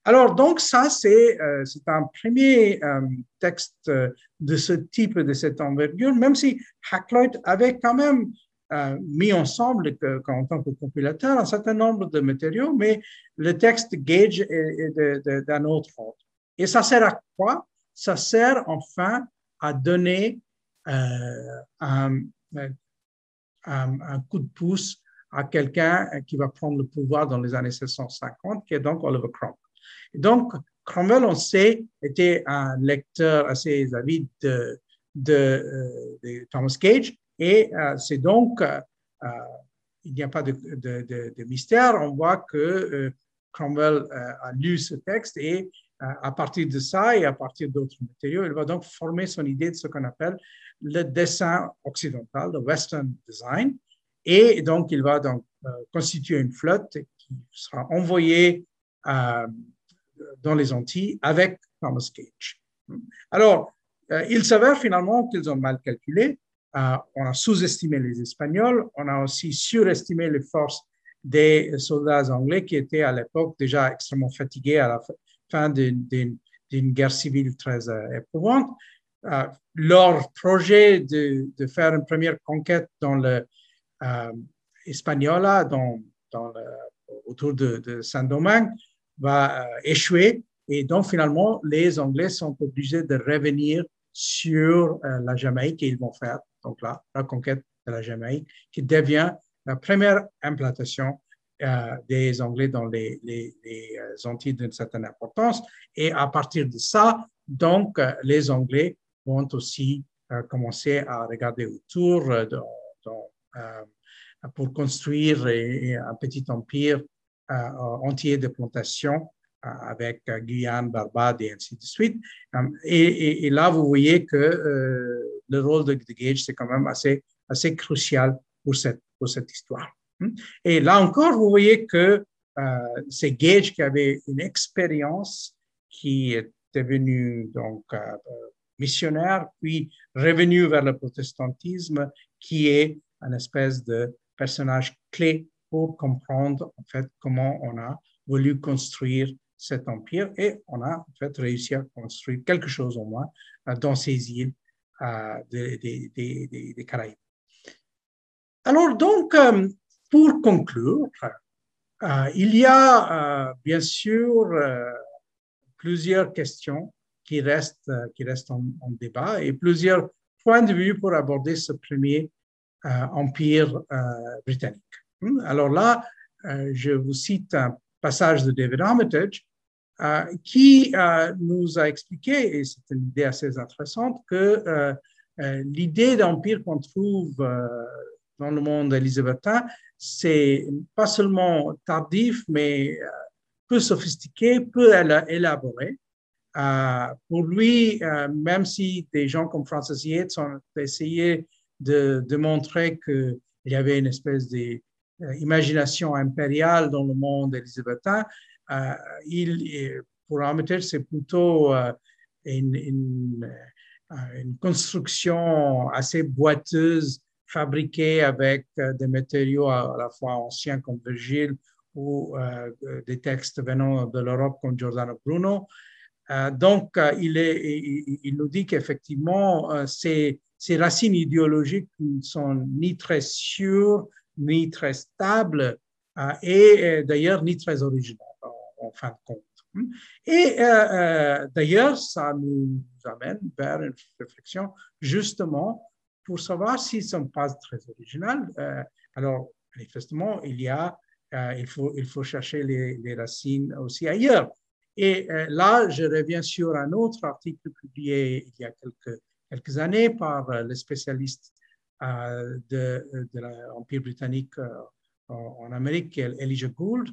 Alors, donc, ça, c'est euh, un premier euh, texte euh, de ce type, de cette envergure, même si Hackloyd avait quand même mis ensemble, en tant que compilateur, un certain nombre de matériaux, mais le texte Gage est, d'un autre ordre. Et ça sert à quoi? Ça sert enfin à donner un, un, coup de pouce à quelqu'un qui va prendre le pouvoir dans les années 1650, qui est donc Oliver Cromwell. Donc, Cromwell, on sait, était un lecteur assez avide de, de, Thomas Gage et euh, c'est donc, euh, euh, il n'y a pas de, de, mystère, on voit que Cromwell a lu ce texte et à partir de ça et à partir d'autres matériaux, il va donc former son idée de ce qu'on appelle le dessin occidental, le Western Design. Et donc, il va donc constituer une flotte qui sera envoyée à dans les Antilles avec Thomas Gage. Alors, euh, il s'avère finalement qu'ils ont mal calculé. Euh, on a sous-estimé les Espagnols, on a aussi surestimé les forces des soldats anglais qui étaient à l'époque déjà extrêmement fatigués à la fin d'une guerre civile très euh, éprouvante. leur projet de, faire une première conquête dans le Hispaniola, dans, autour de Saint-Domingue, va euh, échouer. Et donc, finalement, les Anglais sont obligés de revenir sur euh, la Jamaïque et ils vont faire, donc là, la conquête de la Jamaïque, qui devient la première implantation euh, des Anglais dans les, les, Antilles d'une certaine importance. Et à partir de ça, donc, les Anglais vont aussi commencé à regarder autour pour construire un petit empire entier de plantations avec Guyane, Barbade et ainsi de suite. Et, là, vous voyez que le rôle de, Gage, c'est quand même assez, crucial pour cette, histoire. Et là encore, vous voyez que c'est Gage qui avait une expérience qui est devenu donc euh, missionnaire, puis revenu vers le protestantisme, qui est un espèce de personnage clé pour comprendre en fait comment on a voulu construire cet empire et on a en fait réussi à construire quelque chose au moins euh, dans ces îles euh, des, Caraïbes. Alors donc, pour conclure, il y a bien sûr plusieurs questions qui restent, euh, qui restent en, débat et plusieurs points de vue pour aborder ce premier euh, empire euh, britannique. Hmm? Alors là, je vous cite un passage de David Armitage qui nous a expliqué, et c'est une idée assez intéressante, que l'idée d'empire qu'on trouve dans le monde élisabétain, c'est pas seulement tardif, mais peu sophistiqué, peu élaboré. Euh, pour lui, euh, même si des gens comme Francis Yates ont essayé de, de montrer qu'il y avait une espèce d'imagination impériale dans le monde élisabétain, euh, il, pour Armitage, c'est plutôt une, construction assez boiteuse, fabriquée avec des matériaux à, la fois anciens comme Virgile ou euh, des textes venant de l'Europe comme Giordano Bruno. Euh, donc, euh, il, nous dit qu'effectivement, ces, ces, racines idéologiques ne sont ni très sûres, ni très stables, et d'ailleurs ni très originales, en, fin de compte. Et d'ailleurs, ça nous amène vers une réflexion justement pour savoir s'ils ne sont pas très originales. alors, manifestement, il y a euh, il, faut, il faut chercher les, racines aussi ailleurs. Et euh, là, je reviens sur un autre article publié il y a quelques, quelques années par euh, le spécialiste de, de l'Empire britannique en, Amérique, Elijah Gould,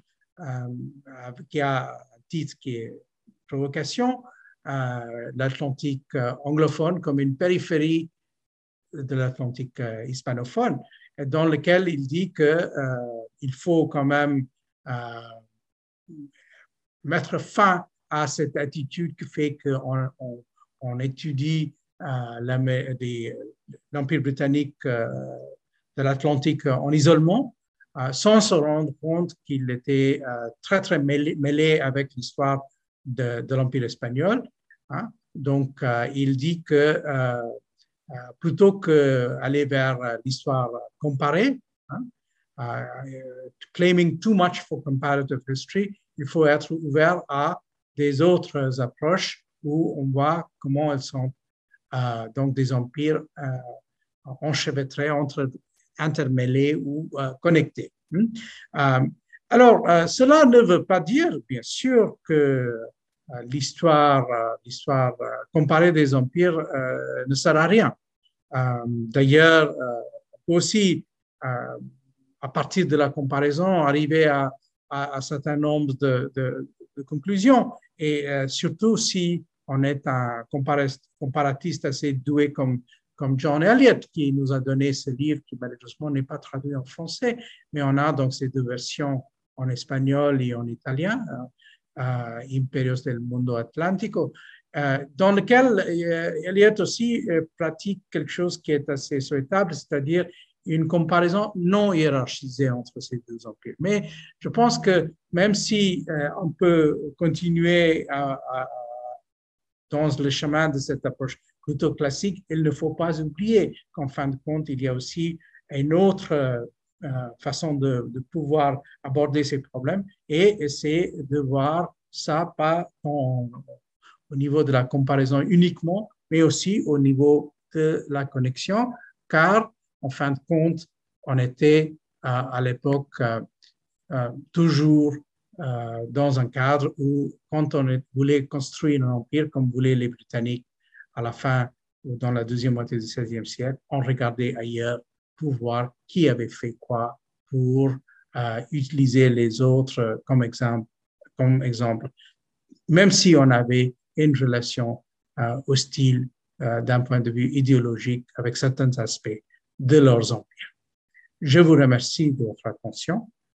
qui a un titre qui est Provocation, l'Atlantique anglophone comme une périphérie de l'Atlantique hispanophone, dans lequel il dit que il faut quand même euh, mettre fin à cette attitude qui fait qu'on on, étudie euh, l'Empire britannique euh, de l'Atlantique en isolement, sans se rendre compte qu'il était très, très mêlé, avec l'histoire de, l'Empire espagnol. Hein. Donc, il dit que plutôt qu'aller vers l'histoire comparée, hein, claiming too much for comparative history, il faut être ouvert à des autres approches où on voit comment elles sont donc des empires uh, enchevêtrés, entre, intermêlés ou connectés. Hmm? Alors, cela ne veut pas dire, bien sûr, que l'histoire, l'histoire comparée des empires ne sert à rien. Um, d'ailleurs, aussi à partir de la comparaison, arriver à, un certain nombre de, conclusions. Et euh, surtout si on est un comparatiste assez doué comme, comme John Eliot, qui nous a donné ce livre qui malheureusement n'est pas traduit en français, mais on a donc ces deux versions en espagnol et en italien, euh, euh Imperios del Mundo Atlántico, euh, dans lequel Eliot aussi pratique quelque chose qui est assez souhaitable, c'est-à-dire une comparaison non hiérarchisée entre ces deux empires. Mais je pense que même si euh, on peut continuer dans le chemin de cette approche plutôt classique, il ne faut pas oublier qu'en fin de compte, il y a aussi une autre euh, façon de, pouvoir aborder ces problèmes. Et c'est de voir ça pas au niveau de la comparaison uniquement, mais aussi au niveau de la connexion, car en fin de compte, on était à l'époque euh, euh, toujours euh, dans un cadre où, quand on voulait construire un empire, comme voulaient les Britanniques à la fin ou dans la deuxième moitié du XVIe siècle, on regardait ailleurs pour voir qui avait fait quoi pour euh, utiliser les autres comme exemple, comme exemple, même si on avait une relation euh, hostile euh, d'un point de vue idéologique avec certains aspects de leurs empires. Je vous remercie de votre attention.